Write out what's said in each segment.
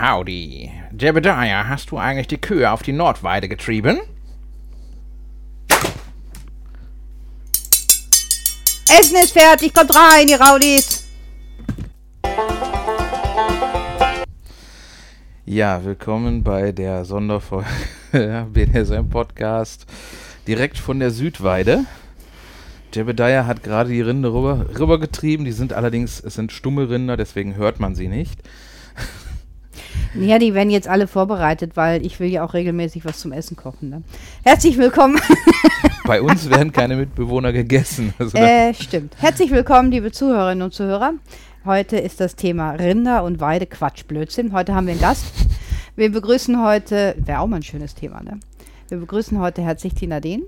Howdy. Jebediah, hast du eigentlich die Kühe auf die Nordweide getrieben? Essen ist fertig, kommt rein, ihr Raudis. Ja, willkommen bei der Sonderfolge BDSM Podcast direkt von der Südweide. Jebediah hat gerade die Rinde rüber, rübergetrieben. Die sind allerdings, es sind stumme Rinder, deswegen hört man sie nicht. Ja, die werden jetzt alle vorbereitet, weil ich will ja auch regelmäßig was zum Essen kochen. Ne? Herzlich willkommen. Bei uns werden keine Mitbewohner gegessen. Also äh, stimmt. Herzlich willkommen, liebe Zuhörerinnen und Zuhörer. Heute ist das Thema Rinder und Weide Quatsch, Blödsinn. Heute haben wir einen Gast. Wir begrüßen heute, wäre auch mal ein schönes Thema, ne? Wir begrüßen heute herzlich die Nadine.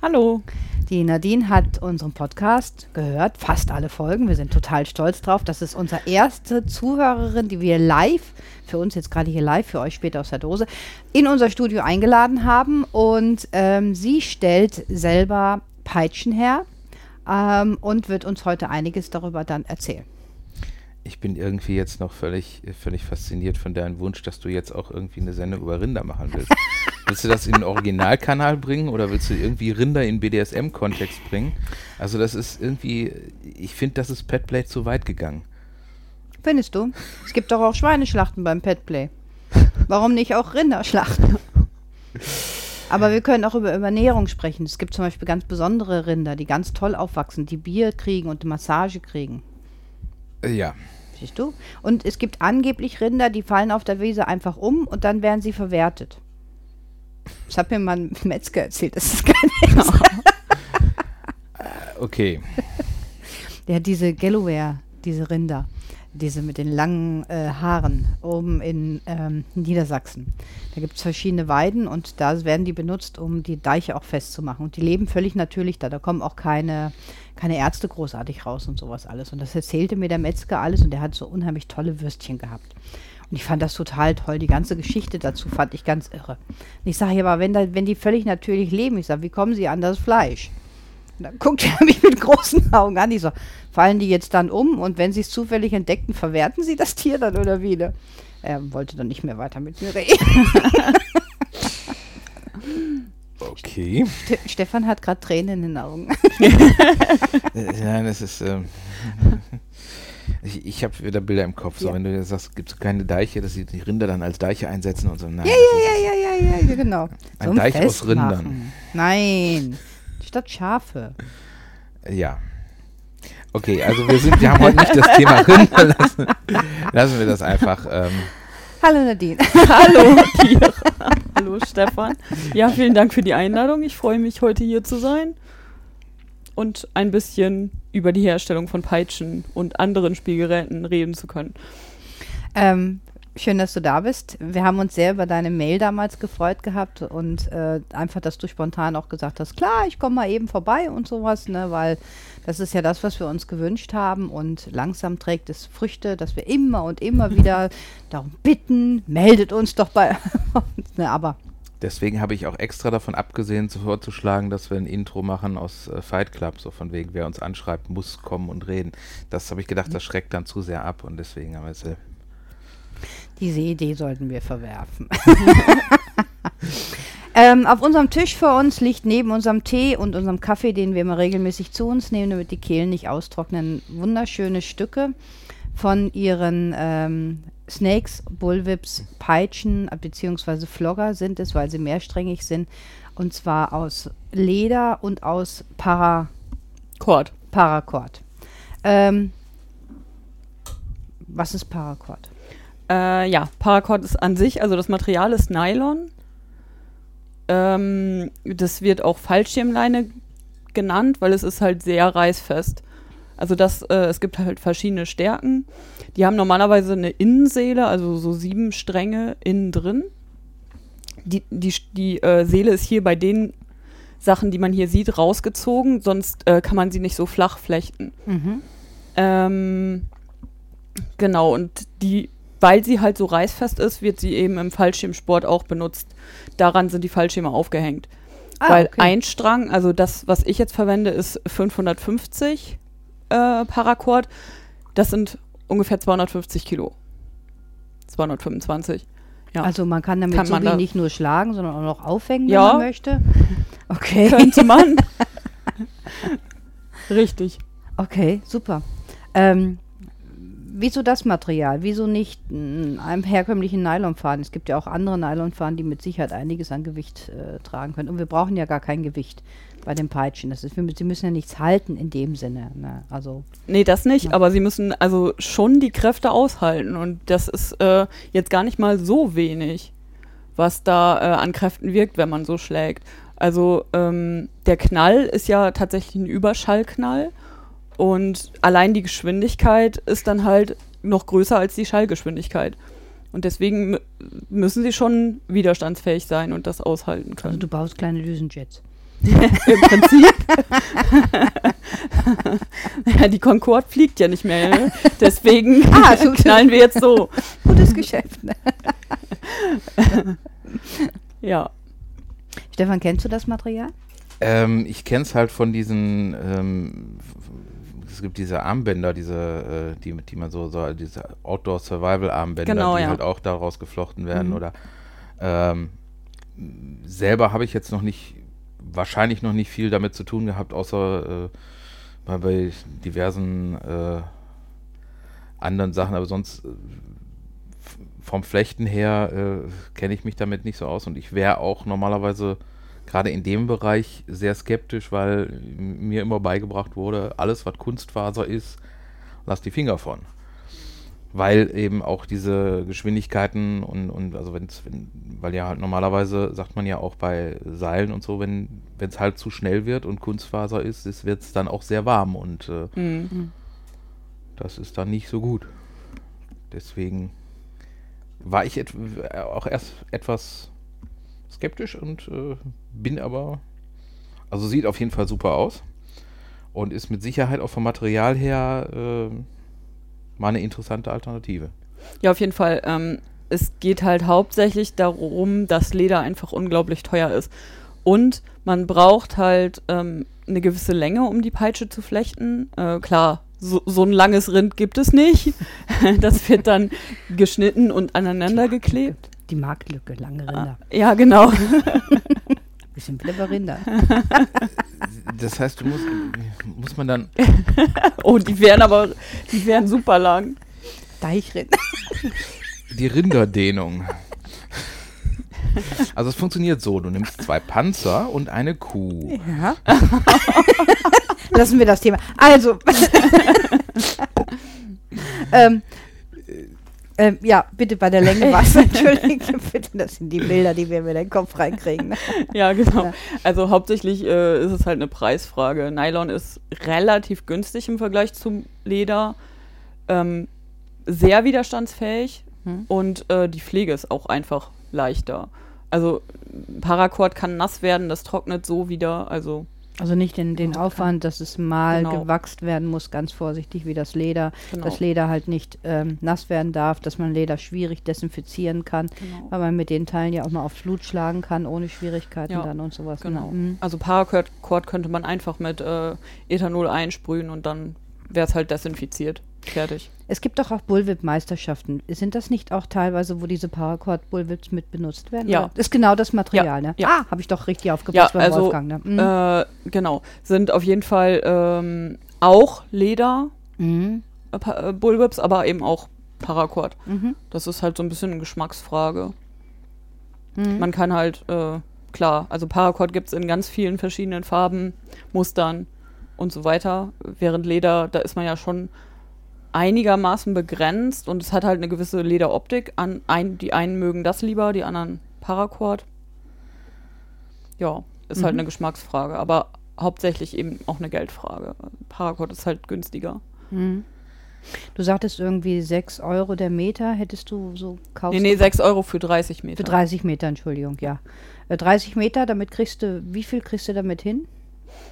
Hallo. Die Nadine hat unseren Podcast gehört, fast alle Folgen. Wir sind total stolz drauf. Das ist unsere erste Zuhörerin, die wir live, für uns jetzt gerade hier live, für euch später aus der Dose, in unser Studio eingeladen haben. Und ähm, sie stellt selber Peitschen her ähm, und wird uns heute einiges darüber dann erzählen ich bin irgendwie jetzt noch völlig, völlig fasziniert von deinem Wunsch, dass du jetzt auch irgendwie eine Sendung über Rinder machen willst. willst du das in den Originalkanal bringen oder willst du irgendwie Rinder in BDSM-Kontext bringen? Also das ist irgendwie, ich finde, das ist Petplay zu weit gegangen. Findest du? Es gibt doch auch Schweineschlachten beim Petplay. Warum nicht auch Rinderschlachten? Aber wir können auch über Ernährung sprechen. Es gibt zum Beispiel ganz besondere Rinder, die ganz toll aufwachsen, die Bier kriegen und Massage kriegen. Ja. Siehst du? Und es gibt angeblich Rinder, die fallen auf der Wiese einfach um und dann werden sie verwertet. Das hat mir mal ein Metzger erzählt, das ist kein Witz. okay. Der hat diese Galloware, diese Rinder diese mit den langen äh, Haaren oben in ähm, Niedersachsen. Da gibt es verschiedene Weiden und da werden die benutzt, um die Deiche auch festzumachen. Und die leben völlig natürlich da. Da kommen auch keine, keine Ärzte großartig raus und sowas alles. Und das erzählte mir der Metzger alles und der hat so unheimlich tolle Würstchen gehabt. Und ich fand das total toll. Die ganze Geschichte dazu fand ich ganz irre. Und ich sage ja, aber wenn, da, wenn die völlig natürlich leben, ich sage, wie kommen sie an das Fleisch? Und dann guckt er mich mit großen Augen an. Ich so, fallen die jetzt dann um und wenn sie es zufällig entdeckten, verwerten sie das Tier dann oder wieder? Er wollte dann nicht mehr weiter mit mir reden. okay. Ste Stefan hat gerade Tränen in den Augen. ja, das ist. Ähm, ich, ich habe wieder Bilder im Kopf. So, ja. wenn du sagst, gibt es keine Deiche, dass sie die Rinder dann als Deiche einsetzen und so. Nein, ja, ja, ja, ja, ja, ja, genau. Ein Deich aus Rindern. Nein statt Schafe. Ja. Okay, also wir sind, wir haben heute nicht das Thema Rinder. Lassen, lassen wir das einfach. Ähm. Hallo Nadine. Hallo. Hallo Stefan. Ja, vielen Dank für die Einladung. Ich freue mich, heute hier zu sein und ein bisschen über die Herstellung von Peitschen und anderen Spielgeräten reden zu können. Ähm, Schön, dass du da bist. Wir haben uns sehr über deine Mail damals gefreut gehabt und äh, einfach, dass du spontan auch gesagt hast, klar, ich komme mal eben vorbei und sowas, ne, weil das ist ja das, was wir uns gewünscht haben und langsam trägt es Früchte, dass wir immer und immer wieder darum bitten, meldet uns doch bei uns, ne, aber Deswegen habe ich auch extra davon abgesehen, vorzuschlagen, dass wir ein Intro machen aus äh, Fight Club, so von wegen, wer uns anschreibt, muss kommen und reden. Das habe ich gedacht, das schreckt dann zu sehr ab und deswegen haben wir es diese Idee sollten wir verwerfen. ähm, auf unserem Tisch vor uns liegt neben unserem Tee und unserem Kaffee, den wir immer regelmäßig zu uns nehmen, damit die Kehlen nicht austrocknen, wunderschöne Stücke von ihren ähm, Snakes, Bullwhips, Peitschen bzw. Flogger sind es, weil sie mehrsträngig sind. Und zwar aus Leder und aus Paracord. Paracord. Ähm, was ist Paracord? Äh, ja, Paracord ist an sich, also das Material ist Nylon. Ähm, das wird auch Fallschirmleine genannt, weil es ist halt sehr reißfest. Also das, äh, es gibt halt verschiedene Stärken. Die haben normalerweise eine Innenseele, also so sieben Stränge innen drin. Die, die, die äh, Seele ist hier bei den Sachen, die man hier sieht, rausgezogen, sonst äh, kann man sie nicht so flach flechten. Mhm. Ähm, genau, und die weil sie halt so reißfest ist, wird sie eben im Fallschirmsport auch benutzt. Daran sind die Fallschirme aufgehängt. Ah, weil okay. ein Strang, also das, was ich jetzt verwende, ist 550 äh, Paracord. Das sind ungefähr 250 Kilo. 225. Ja. Also man kann damit Kann so man nicht nur schlagen, sondern auch noch aufhängen, Ja. wenn man möchte. Okay. könnte man. Richtig. Okay, super. Ähm, wieso das Material? Wieso nicht mm, einem herkömmlichen Nylonfaden? Es gibt ja auch andere Nylonfaden, die mit Sicherheit einiges an Gewicht äh, tragen können. Und wir brauchen ja gar kein Gewicht bei den Peitschen. Das ist, sie müssen ja nichts halten in dem Sinne. Ne? Also Nee, das nicht, Ja. aber sie müssen also schon die Kräfte aushalten und das ist äh, jetzt gar nicht mal so wenig, was da äh, an Kräften wirkt, wenn man so schlägt. Also ähm, der Knall ist ja tatsächlich ein Überschallknall und allein die Geschwindigkeit ist dann halt noch größer als die Schallgeschwindigkeit. Und deswegen mü- müssen sie schon widerstandsfähig sein und das aushalten Also können. du baust kleine Düsenjets. Im Prinzip. ja, die Concorde fliegt ja nicht mehr. Ne? Deswegen Ah, so- knallen wir jetzt so. Gutes Geschäft. Ne? Ja. Stefan, kennst du das Material? Ähm, ich kenne es halt von diesen, ähm, es gibt diese Armbänder, diese, äh, die, die man so, so diese Outdoor-Survival-Armbänder, Genau, die ja. halt auch daraus geflochten werden. Mhm. Oder ähm, selber habe ich jetzt noch nicht, wahrscheinlich noch nicht viel damit zu tun gehabt, außer äh, bei, diversen äh, anderen Sachen, aber sonst äh, vom Flechten her äh, kenne ich mich damit nicht so aus und ich wäre auch normalerweise gerade in dem Bereich sehr skeptisch, weil mir immer beigebracht wurde, alles was Kunstfaser ist, lass die Finger von. Weil eben auch diese Geschwindigkeiten und, und also wenn's, wenn, weil ja halt normalerweise sagt man ja auch bei Seilen und so, wenn es halt zu schnell wird und Kunstfaser ist, wird es dann auch sehr warm und äh, Hm. das ist dann nicht so gut. Deswegen war ich auch erst etwas skeptisch und äh, bin aber, also sieht auf jeden Fall super aus und ist mit Sicherheit auch vom Material her äh, mal eine interessante Alternative. Ja, auf jeden Fall. Ähm, es geht halt hauptsächlich darum, dass Leder einfach unglaublich teuer ist. Und man braucht halt ähm, eine gewisse Länge, um die Peitsche zu flechten. Äh, klar, so, so ein langes Rind gibt es nicht. das wird dann geschnitten und aneinander geklebt. Die Marktlücke, lange Rinder. Ja, genau. Bisschen clever Rinder. Das heißt, du musst, muss man dann, Oh, die wären aber, die wären super lang. Deichrinder. die Rinderdehnung. Also es funktioniert so, du nimmst zwei Panzer und eine Kuh. Ja. Lassen wir das Thema. Also. ähm, ähm, ja, bitte bei der Länge was. Entschuldigung, bitte. Das sind die Bilder, die wir in den Kopf reinkriegen. Ja, genau. Ja. Also hauptsächlich äh, ist es halt eine Preisfrage. Nylon ist relativ günstig im Vergleich zum Leder, ähm, sehr widerstandsfähig Hm. und äh, die Pflege ist auch einfach leichter. Also Paracord kann nass werden, das trocknet so wieder. Also Also nicht den, den Aufwand, dass es mal Genau. gewachst werden muss, ganz vorsichtig wie das Leder. genau. Das Leder halt nicht ähm, nass werden darf, dass man Leder schwierig desinfizieren kann, genau. weil man mit den Teilen ja auch mal auf Flut schlagen kann, ohne Schwierigkeiten Ja, dann und sowas. ne? Genau. Mhm. Also Paracord könnte man einfach mit äh, Ethanol einsprühen und dann wäre es halt desinfiziert. Fertig. Es gibt doch auch Bullwhip-Meisterschaften. Sind das nicht auch teilweise, wo diese Paracord-Bullwhips mit benutzt werden? Ja. Oder? Ist genau das Material, ne? ja. Ah, habe ich doch richtig aufgepasst Ja, beim also, Wolfgang. Ne? Mhm. Äh, genau. Sind auf jeden Fall ähm, auch Leder, Mhm. äh, äh, Bullwhips, aber eben auch Paracord. Mhm. Das ist halt so ein bisschen eine Geschmacksfrage. Mhm. Man kann halt, äh, klar, also Paracord gibt es in ganz vielen verschiedenen Farben, Mustern und so weiter. Während Leder, da ist man ja schon einigermaßen begrenzt und es hat halt eine gewisse Lederoptik. An ein, die einen mögen das lieber, die anderen Paracord. Ja, ist halt Mhm. eine Geschmacksfrage, aber hauptsächlich eben auch eine Geldfrage. Paracord ist halt günstiger. Mhm. Du sagtest irgendwie 6 Euro der Meter, hättest du so kaufst Nee, nee, du- 6 Euro für 30 Meter. Für 30 Meter, Entschuldigung, ja. Äh, 30 Meter, damit kriegst du, wie viel kriegst du damit hin?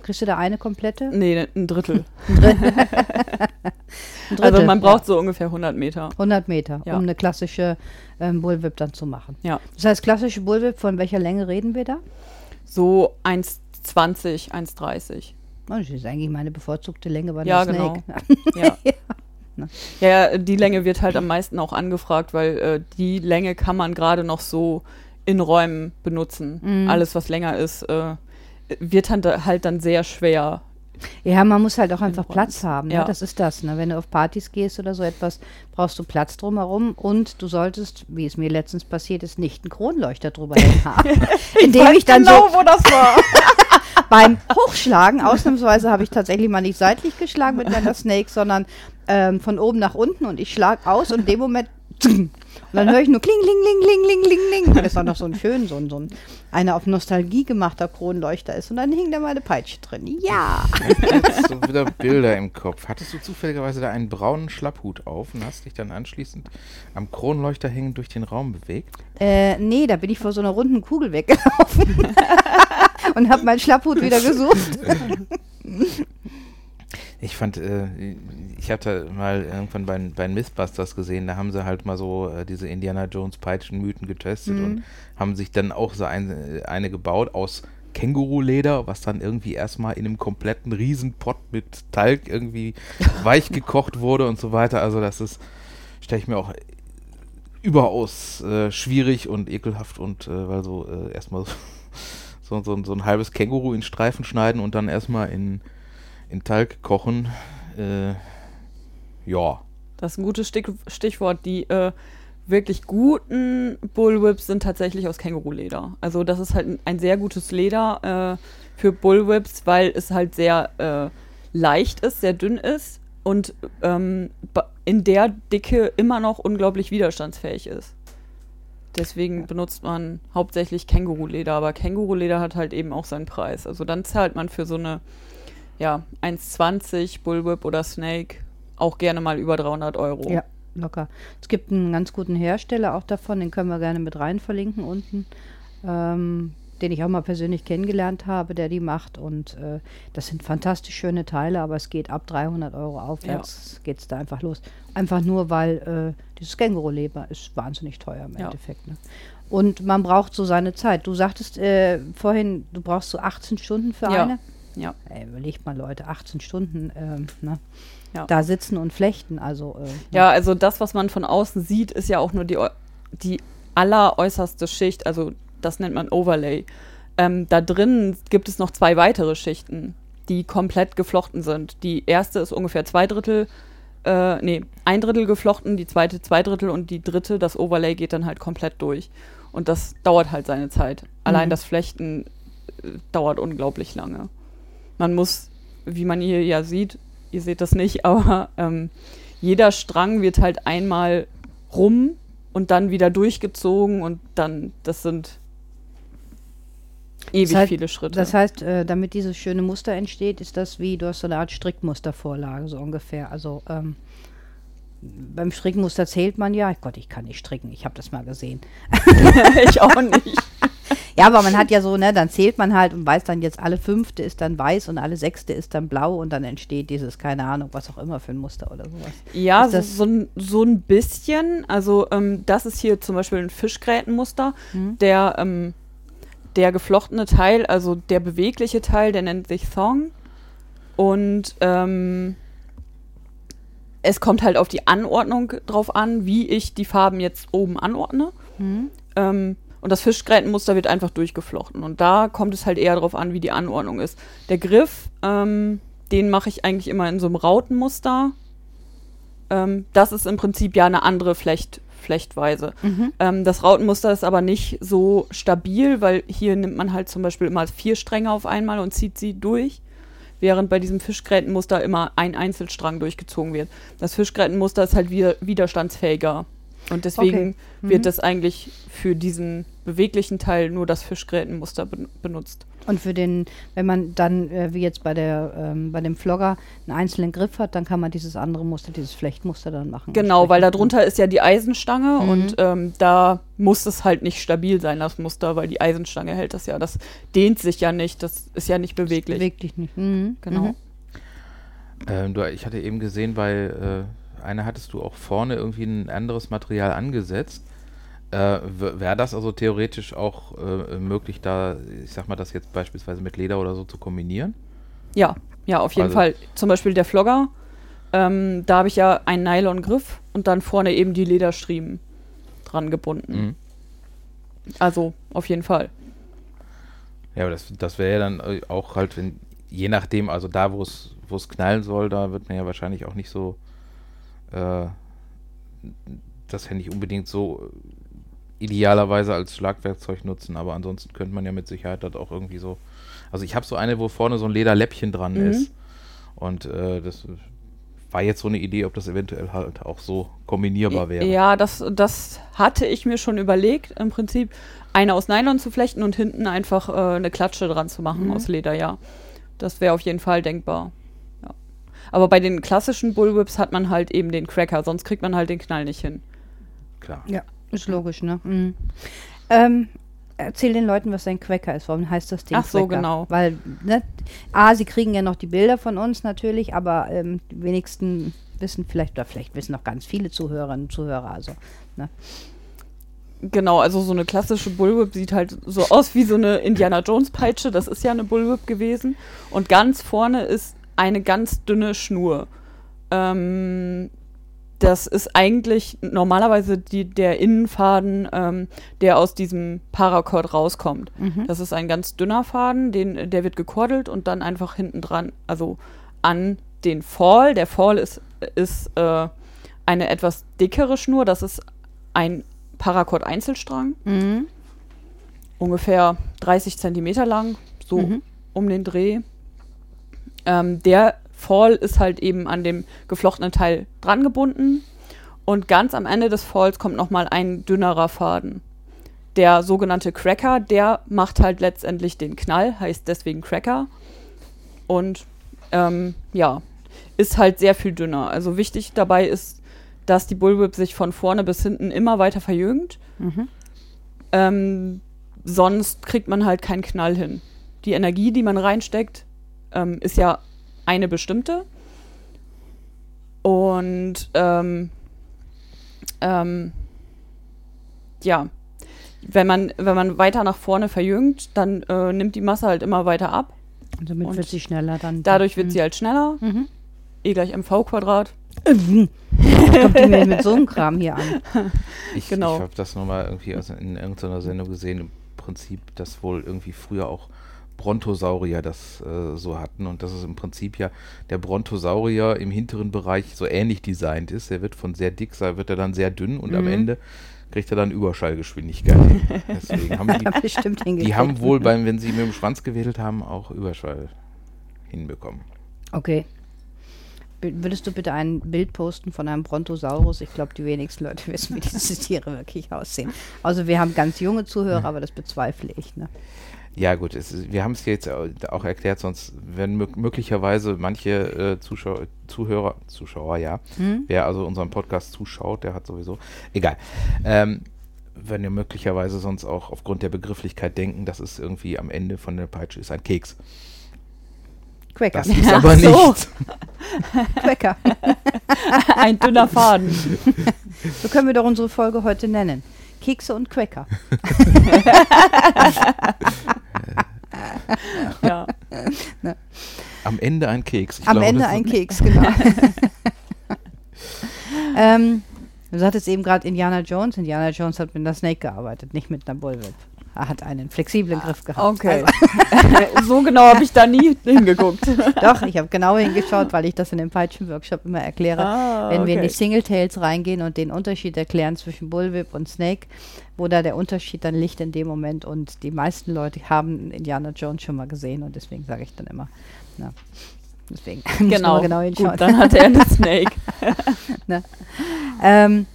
Kriegst du da eine komplette? Nee, ein Drittel. Ein Also Drittel, man ja. braucht so ungefähr 100 Meter. 100 Meter, Ja. um eine klassische ähm, Bullwhip dann zu machen. Ja. Das heißt, klassische Bullwhip, von welcher Länge reden wir da? So 1,20, 1,30. Oh, Das ist eigentlich meine bevorzugte Länge bei Ja, genau. Snake. Ja. Ne? Ja, ja, die Länge wird halt am meisten auch angefragt, weil äh, die Länge kann man gerade noch so in Räumen benutzen. Mhm. Alles, was länger ist, äh, wird halt dann sehr schwer. Ja, man muss halt auch einfach. Platz haben. Ne? Ja. Das ist das. Ne? Wenn du auf Partys gehst oder so etwas, brauchst du Platz drumherum und du solltest, wie es mir letztens passiert ist, nicht einen Kronleuchter drüber haben. Indem ich dann so wo das war. beim Hochschlagen, ausnahmsweise habe ich tatsächlich mal nicht seitlich geschlagen mit meiner Snake, sondern ähm, von oben nach unten und ich schlag aus und in dem Moment und dann höre ich nur kling, kling, kling, kling, kling, kling, kling. Das auch noch so ein schön, so ein, so ein einer auf Nostalgie gemachter Kronleuchter ist. Und dann hing da meine Peitsche drin. Ja. Jetzt so wieder Bilder im Kopf. Hattest du zufälligerweise da einen braunen Schlapphut auf und hast dich dann anschließend am Kronleuchter hängend durch den Raum bewegt? Äh, nee, da bin ich vor so einer runden Kugel weggelaufen und habe meinen Schlapphut wieder gesucht. Ich fand, äh, ich hatte mal irgendwann bei, bei Mythbusters gesehen, da haben sie halt mal so äh, diese Indiana Jones Peitschenmythen getestet Mhm. und haben sich dann auch so ein, eine gebaut aus Känguruleder, was dann irgendwie erstmal in einem kompletten Riesenpott mit Talg irgendwie weich gekocht wurde und so weiter. Also das ist, stelle ich mir auch überaus äh, schwierig und ekelhaft und äh, weil so äh, erstmal so, so, so ein halbes Känguru in Streifen schneiden und dann erstmal in, in Talg kochen. Äh, ja. Das ist ein gutes Stich Stichwort. Die äh, wirklich guten Bullwhips sind tatsächlich aus Känguruleder. Also das ist halt ein, sehr gutes Leder äh, für Bullwhips, weil es halt sehr äh, leicht ist, sehr dünn ist und ähm, in der Dicke immer noch unglaublich widerstandsfähig ist. Deswegen benutzt man hauptsächlich Känguruleder, aber Känguruleder hat halt eben auch seinen Preis. Also dann zahlt man für so eine ja, 1,20 Bullwhip oder Snake auch gerne mal über 300 Euro. Ja, locker. Es gibt einen ganz guten Hersteller auch davon, den können wir gerne mit rein verlinken unten, ähm, den ich auch mal persönlich kennengelernt habe, der die macht. Und äh, das sind fantastisch schöne Teile, aber es geht ab 300 Euro aufwärts, geht es da einfach los. Einfach nur, weil äh, dieses Känguru-Leber ist wahnsinnig teuer im Ja. Endeffekt. Ne? Und man braucht so seine Zeit. Du sagtest äh, vorhin, du brauchst so 18 Stunden für Ja. eine. Ja. Ey, überlegt mal, Leute, 18 Stunden ähm, ne? Ja. da sitzen und flechten. Also, äh, Ja, also das, was man von außen sieht, ist ja auch nur die, die alleräußerste Schicht, also das nennt man Overlay. Ähm, da drin gibt es noch zwei weitere Schichten, die komplett geflochten sind. Die erste ist ungefähr zwei Drittel, äh, nee, ein Drittel geflochten, die zweite zwei Drittel und die dritte, das Overlay geht dann halt komplett durch. Und das dauert halt seine Zeit. Allein Mhm. das Flechten äh, dauert unglaublich lange. Man muss, wie man hier ja sieht, ihr seht das nicht, aber ähm, jeder Strang wird halt einmal rum und dann wieder durchgezogen und dann, das sind ewig Das heißt- viele Schritte. Das heißt, äh, damit dieses schöne Muster entsteht, ist das wie, du hast so eine Art Strickmustervorlage, so ungefähr. Also ähm, beim Strickmuster zählt man ja, Gott, ich kann nicht stricken, ich habe das mal gesehen. ich auch nicht. Ja, aber man hat ja so, ne, dann zählt man halt und weiß dann jetzt, alle fünfte ist dann weiß und alle sechste ist dann blau und dann entsteht dieses, keine Ahnung, was auch immer für ein Muster oder sowas. Ja, so, das- so, ein- so ein bisschen. Also ähm, das ist hier zum Beispiel ein Fischgrätenmuster. Mhm. Der, ähm, der geflochtene Teil, also der bewegliche Teil, der nennt sich Thong. Und ähm, es kommt halt auf die Anordnung drauf an, wie ich die Farben jetzt oben anordne. Mhm. Ähm, und das Fischgrätenmuster wird einfach durchgeflochten. Und da kommt es halt eher darauf an, wie die Anordnung ist. Der Griff, ähm, den mache ich eigentlich immer in so einem Rautenmuster. Ähm, das ist im Prinzip ja eine andere Flecht, Flechtweise. Mhm. Ähm, das Rautenmuster ist aber nicht so stabil, weil hier nimmt man halt zum Beispiel immer vier Stränge auf einmal und zieht sie durch. Während bei diesem Fischgrätenmuster immer ein Einzelstrang durchgezogen wird. Das Fischgrätenmuster ist halt wieder widerstandsfähiger. Und deswegen Okay. Mhm. wird das eigentlich für diesen beweglichen Teil nur das Fischgrätenmuster ben benutzt. Und für den, wenn man dann, äh, wie jetzt bei der, ähm, bei dem Flogger, einen einzelnen Griff hat, dann kann man dieses andere Muster, dieses Flechtmuster dann machen. Genau, weil darunter ist ja die Eisenstange Mhm. und ähm, da muss es halt nicht stabil sein, das Muster, weil die Eisenstange hält das ja. Das dehnt sich ja nicht, das ist ja nicht beweglich. Bewegt dich nicht. Mhm. Genau. Mhm. Ähm, du, ich hatte eben gesehen, bei äh, einer hattest du auch vorne irgendwie ein anderes Material angesetzt. Äh, Wäre das also theoretisch auch äh, möglich, da, ich sag mal, das jetzt beispielsweise mit Leder oder so zu kombinieren? Ja, ja, auf jeden Also- Fall. Zum Beispiel der Flogger Ähm, da habe ich ja einen Nylon-Griff und dann vorne eben die Lederstriemen dran gebunden. Mhm. Also auf jeden Fall. Ja, aber das, das wäre ja dann äh, auch halt, wenn, je nachdem, also da, wo es knallen soll, da wird man ja wahrscheinlich auch nicht so äh, das nicht unbedingt so idealerweise als Schlagwerkzeug nutzen, aber ansonsten könnte man ja mit Sicherheit dort auch irgendwie so. Also ich habe so eine, wo vorne so ein Lederläppchen dran Mhm. ist. Und äh, das war jetzt so eine Idee, ob das eventuell halt auch so kombinierbar wäre. Ja, das, das hatte ich mir schon überlegt, im Prinzip eine aus Nylon zu flechten und hinten einfach äh, eine Klatsche dran zu machen Mhm. aus Leder, ja. Das wäre auf jeden Fall denkbar. Aber bei den klassischen Bullwhips hat man halt eben den Cracker, sonst kriegt man halt den Knall nicht hin. Klar. Ja, ist logisch, ne? Mhm. Ähm, erzähl den Leuten, was ein Quacker ist. Warum heißt das Ding Ach so, Quacker? genau. Weil, ne, A, sie kriegen ja noch die Bilder von uns natürlich, aber ähm, die wenigsten wissen vielleicht, oder vielleicht wissen noch ganz viele Zuhörerinnen und Zuhörer, also, ne? Genau, also so eine klassische Bullwhip sieht halt so aus wie so eine Indiana Jones Peitsche. Das ist ja eine Bullwhip gewesen. Und ganz vorne ist eine ganz dünne Schnur. Ähm, das ist eigentlich normalerweise die, der Innenfaden, ähm, der aus diesem Paracord rauskommt. Mhm. Das ist ein ganz dünner Faden, den, der wird gekordelt und dann einfach hinten dran, also an den Fall. Der Fall ist, ist äh, eine etwas dickere Schnur. Das ist ein Paracord-Einzelstrang, Mhm. ungefähr 30 Zentimeter lang, so Mhm. um den Dreh. Ähm, der Fall ist halt eben an dem geflochtenen Teil dran gebunden und ganz am Ende des Falls kommt nochmal ein dünnerer Faden. Der sogenannte Cracker, der macht halt letztendlich den Knall, heißt deswegen Cracker. Und ähm, ja, ist halt sehr viel dünner. Also wichtig dabei ist, dass die Bullwhip sich von vorne bis hinten immer weiter verjüngt. Mhm. Ähm, sonst kriegt man halt keinen Knall hin. Die Energie, die man reinsteckt, ähm, ist ja eine bestimmte. Und ähm, ähm, ja, wenn man, wenn man weiter nach vorne verjüngt, dann äh, nimmt die Masse halt immer weiter ab. Und damit Und wird sie schneller dann. Dadurch wird sie halt schneller. Mhm. E gleich mv Quadrat. Kommt die mir mit so einem Kram hier an. Ich, Genau. ich habe das nochmal irgendwie in irgendeiner Sendung gesehen, im Prinzip, dass wohl irgendwie früher auch Brontosaurier das äh, so hatten und dass es im Prinzip ja der Brontosaurier im hinteren Bereich so ähnlich designt ist. Der wird von sehr dick sein, wird er dann sehr dünn und am Mhm. Ende kriegt er dann Überschallgeschwindigkeit. hin. Deswegen haben die, die haben wohl beim, wenn sie mit dem Schwanz gewedelt haben, auch Überschall hinbekommen. Okay. Würdest du bitte ein Bild posten von einem Brontosaurus? Ich glaube, die wenigsten Leute wissen, wie diese Tiere wirklich aussehen. Also wir haben ganz junge Zuhörer, aber das bezweifle ich. Ne? Ja, gut, es ist, wir haben es jetzt au- auch erklärt, sonst werden mö möglicherweise manche äh, Zuschauer, Zuhörer, Zuschauer, ja, Hm? wer also unseren Podcast zuschaut, der hat sowieso, egal, ähm, werden ja möglicherweise sonst auch aufgrund der Begrifflichkeit denken, dass es irgendwie am Ende von der Peitsche ist ein Keks. Quäcker. Das ist Ach aber so. nicht. Quäcker. Ein dünner Faden. So können wir doch unsere Folge heute nennen. Kekse und Quäcker. ja. Am Ende ein Keks. Ich Am glaube, Ende ein Keks, genau. ähm, du sagtest eben gerade Indiana Jones. Indiana Jones hat mit einer Snake gearbeitet, nicht mit einer Bullwhip. Er hat einen flexiblen Griff gehabt. Okay. Also, so genau habe ich da nie hingeguckt. doch, ich habe genau hingeschaut, weil ich das in dem Peitschen-Workshop immer erkläre. Ah, Wenn wir in die okay. Singletails reingehen und den Unterschied erklären zwischen Bullwhip und Snake, wo da der Unterschied dann liegt in dem Moment. Und die meisten Leute haben Indiana Jones schon mal gesehen und deswegen sage ich dann immer, na, deswegen Genau, genau hinschauen. gut, dann hatte er eine Snake. Ähm,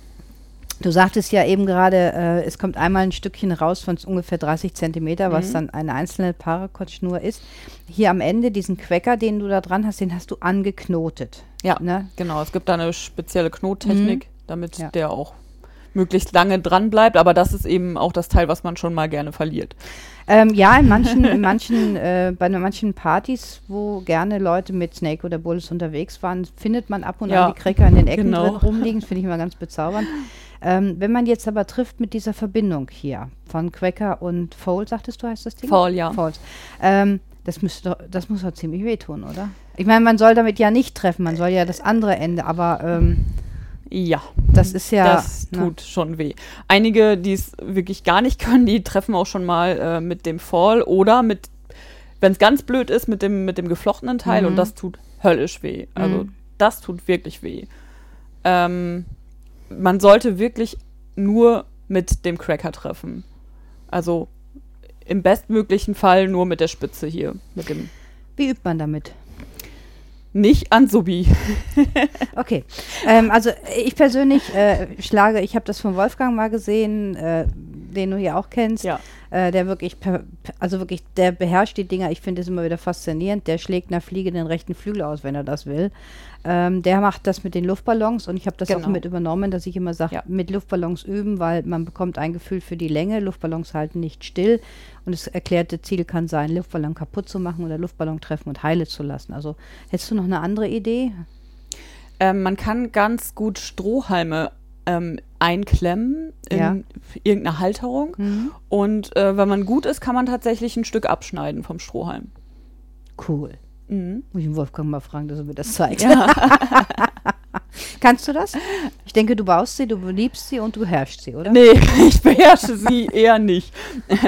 du sagtest ja eben gerade, äh, es kommt einmal ein Stückchen raus von ungefähr 30 Zentimeter, was Mhm. dann eine einzelne Paracord-Schnur ist. Hier am Ende, diesen Quäcker, den du da dran hast, den hast du angeknotet. Ja, Ne? genau. Es gibt da eine spezielle Knottechnik, damit Ja. der auch möglichst lange dran bleibt. Aber das ist eben auch das Teil, was man schon mal gerne verliert. Ähm, ja, in manchen, in manchen, äh, bei manchen Partys, wo gerne Leute mit Snake oder Bulls unterwegs waren, findet man ab und Ja, an die Cracker in den Ecken genau. drin rumliegen. Das finde ich immer ganz bezaubernd. Ähm, wenn man jetzt aber trifft mit dieser Verbindung hier von Quacker und Fold, sagtest du, heißt das Ding? Faul, ja. Falls. Ähm, das, müsste doch, das muss doch ziemlich wehtun, oder? Ich meine, man soll damit ja nicht treffen, man soll ja das andere Ende, aber ähm, Ja, das ist ja. das ne? tut schon weh. Einige, die es wirklich gar nicht können, die treffen auch schon mal äh, mit dem Fall oder mit, wenn es ganz blöd ist, mit dem, mit dem geflochtenen Teil Mhm. und das tut höllisch weh. Also Mhm. das tut wirklich weh. Ähm, man sollte wirklich nur mit dem Cracker treffen. Also im bestmöglichen Fall nur mit der Spitze hier, mit dem Wie übt man damit? nicht an Subi. Okay. Ähm, also ich persönlich äh, schlage, ich habe das von Wolfgang mal gesehen, äh, den du hier auch kennst. Ja. Äh, der wirklich, also wirklich, der beherrscht die Dinger. Ich finde es immer wieder faszinierend. Der schlägt einer Fliege den rechten Flügel aus, wenn er das will. Ähm, der macht das mit den Luftballons und ich habe das auch Genau. mit übernommen, dass ich immer sage, Ja. mit Luftballons üben, weil man bekommt ein Gefühl für die Länge. Luftballons halten nicht still und das erklärte Ziel kann sein, Luftballon kaputt zu machen oder Luftballon treffen und heile zu lassen. Also hättest du noch eine andere Idee? Ähm, man kann ganz gut Strohhalme ähm, einklemmen in Ja. irgendeine Halterung. Mhm. Und äh, wenn man gut ist, kann man tatsächlich ein Stück abschneiden vom Strohhalm. Cool. Mhm. Muss ich den Wolfgang mal fragen, dass er mir das zeigt. Ja. Kannst du das? Ich denke, du baust sie, du liebst sie und du herrschst sie, oder? nee, ich beherrsche sie eher nicht.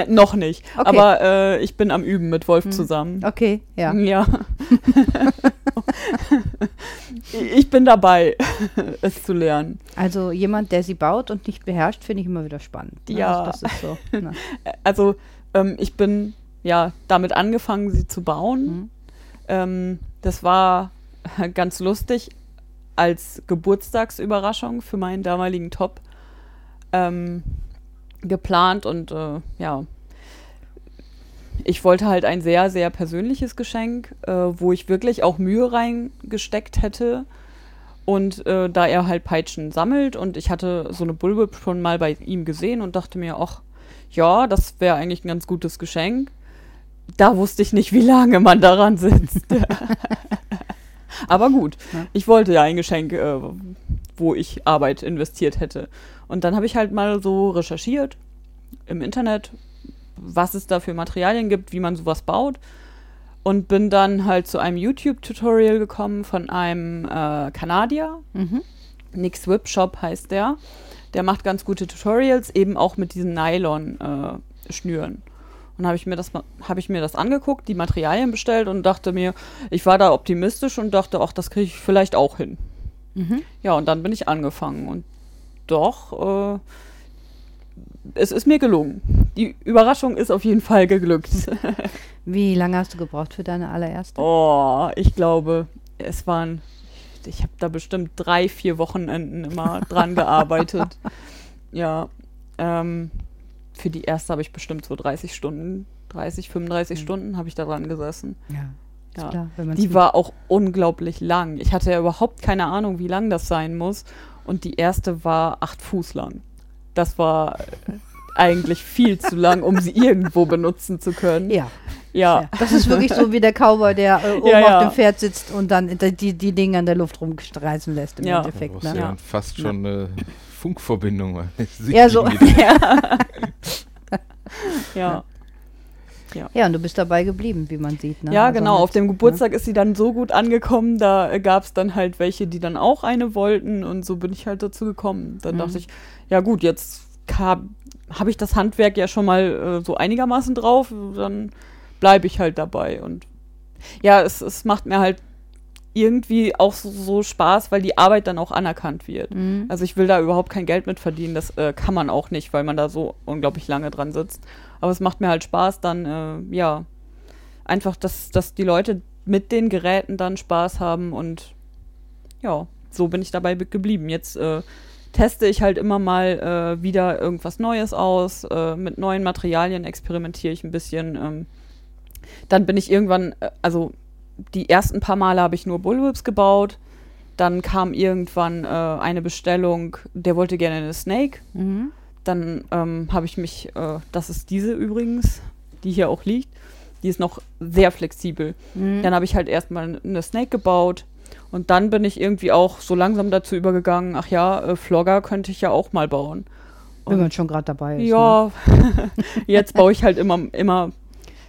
Noch nicht. Okay. Aber äh, ich bin am Üben mit Wolf Hm. zusammen. Okay, ja. Ja. ich bin dabei, es zu lernen. Also jemand, der sie baut und nicht beherrscht, finde ich immer wieder spannend. ne? Ja. Also das ist so. Ne? Also ähm, ich bin ja damit angefangen, sie zu bauen. Mhm. Ähm, das war ganz lustig als Geburtstagsüberraschung für meinen damaligen Top ähm, geplant und äh, ja, ich wollte halt ein sehr, sehr persönliches Geschenk, äh, wo ich wirklich auch Mühe reingesteckt hätte. Und äh, da er halt Peitschen sammelt und ich hatte so eine Bulbe schon mal bei ihm gesehen und dachte mir, ach, ja, das wäre eigentlich ein ganz gutes Geschenk. Da wusste ich nicht, wie lange man daran sitzt. Aber gut, Ja. ich wollte ja ein Geschenk, äh, wo ich Arbeit investiert hätte. Und dann habe ich halt mal so recherchiert im Internet, was es da für Materialien gibt, wie man sowas baut. Und bin dann halt zu einem YouTube-Tutorial gekommen von einem äh, Kanadier, Mhm. Nick Swip Shop heißt der. Der macht ganz gute Tutorials, eben auch mit diesen Nylon-Schnüren. und habe ich, mir das habe ich mir das angeguckt, die Materialien bestellt und dachte mir, ich war da optimistisch und dachte, ach, das kriege ich vielleicht auch hin. Mhm. Ja, und dann bin ich angefangen und doch, äh, es ist mir gelungen. Die Überraschung ist auf jeden Fall geglückt. Wie lange hast du gebraucht für deine allererste? Oh, ich glaube, es waren, ich habe da bestimmt drei, vier Wochenenden immer dran gearbeitet. Ja, ähm, für die erste habe ich bestimmt so 30 Stunden, 30, 35 Mhm. Stunden habe ich da dran gesessen. Ja, Ja. klar. Die war auch unglaublich lang. Ich hatte ja überhaupt keine Ahnung, wie lang das sein muss. Und die erste war acht Fuß lang. Das war eigentlich viel zu lang, um sie irgendwo benutzen zu können. ja. Ja, Ja, das ist wirklich so wie der Cowboy, der äh, oben Ja, ja. auf dem Pferd sitzt und dann die, die, Dinge in der Luft rumstreißen lässt im Ja. Endeffekt. brauchst du Ne? ja Ja. fast schon eine Funkverbindung. weil sie Ja, so. wieder- ja. Ja, und du bist dabei geblieben, wie man sieht. Ne? Ja, Also genau. mit- Auf dem Geburtstag ist sie dann so gut angekommen, da gab es dann halt welche, die dann auch eine wollten und so bin ich halt dazu gekommen. Dann Mhm. dachte ich, ja gut, jetzt habe hab ich das Handwerk ja schon mal äh, so einigermaßen drauf, dann bleibe ich halt dabei. Und ja, es, es macht mir halt irgendwie auch so, so Spaß, weil die Arbeit dann auch anerkannt wird. Mhm. Also ich will da überhaupt kein Geld mit verdienen, das äh, kann man auch nicht, weil man da so unglaublich lange dran sitzt. Aber es macht mir halt Spaß, dann, äh, ja, einfach, dass, dass die Leute mit den Geräten dann Spaß haben und ja, so bin ich dabei be- geblieben. Jetzt äh, teste ich halt immer mal äh, wieder irgendwas Neues aus, äh, mit neuen Materialien experimentiere ich ein bisschen. Ähm, dann bin ich irgendwann, äh, also die ersten paar Male habe ich nur Bullwhips gebaut. Dann kam irgendwann äh, eine Bestellung, der wollte gerne eine Snake. Mhm. Dann ähm, habe ich mich, äh, das ist diese übrigens, die hier auch liegt, die ist noch sehr flexibel. Mhm. Dann habe ich halt erstmal eine Snake gebaut und dann bin ich irgendwie auch so langsam dazu übergegangen, ach ja, äh, Flogger könnte ich ja auch mal bauen. Wenn man schon gerade dabei ist. Ne? Ja, jetzt baue ich halt immer, immer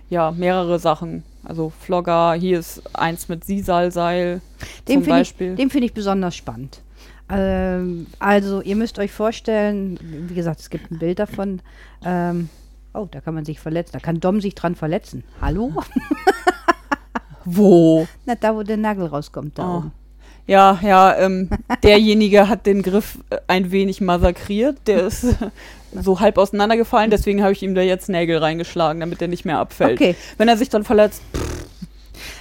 ja, mehrere Sachen. Also Flogger, hier ist eins mit Sisalseil zum finde ich, Beispiel. den finde ich besonders spannend. Ähm, also ihr müsst euch vorstellen, wie gesagt, es gibt ein Bild davon. Ähm, oh, da kann man sich verletzen. Da kann Dom sich dran verletzen. Hallo? Wo? Na, da wo der Nagel rauskommt, da Oh. oben. Ja, ja, ähm, derjenige hat den Griff äh, ein wenig massakriert. Der ist so halb auseinandergefallen, deswegen habe ich ihm da jetzt Nägel reingeschlagen, damit er nicht mehr abfällt. Okay, Wenn er sich dann verletzt,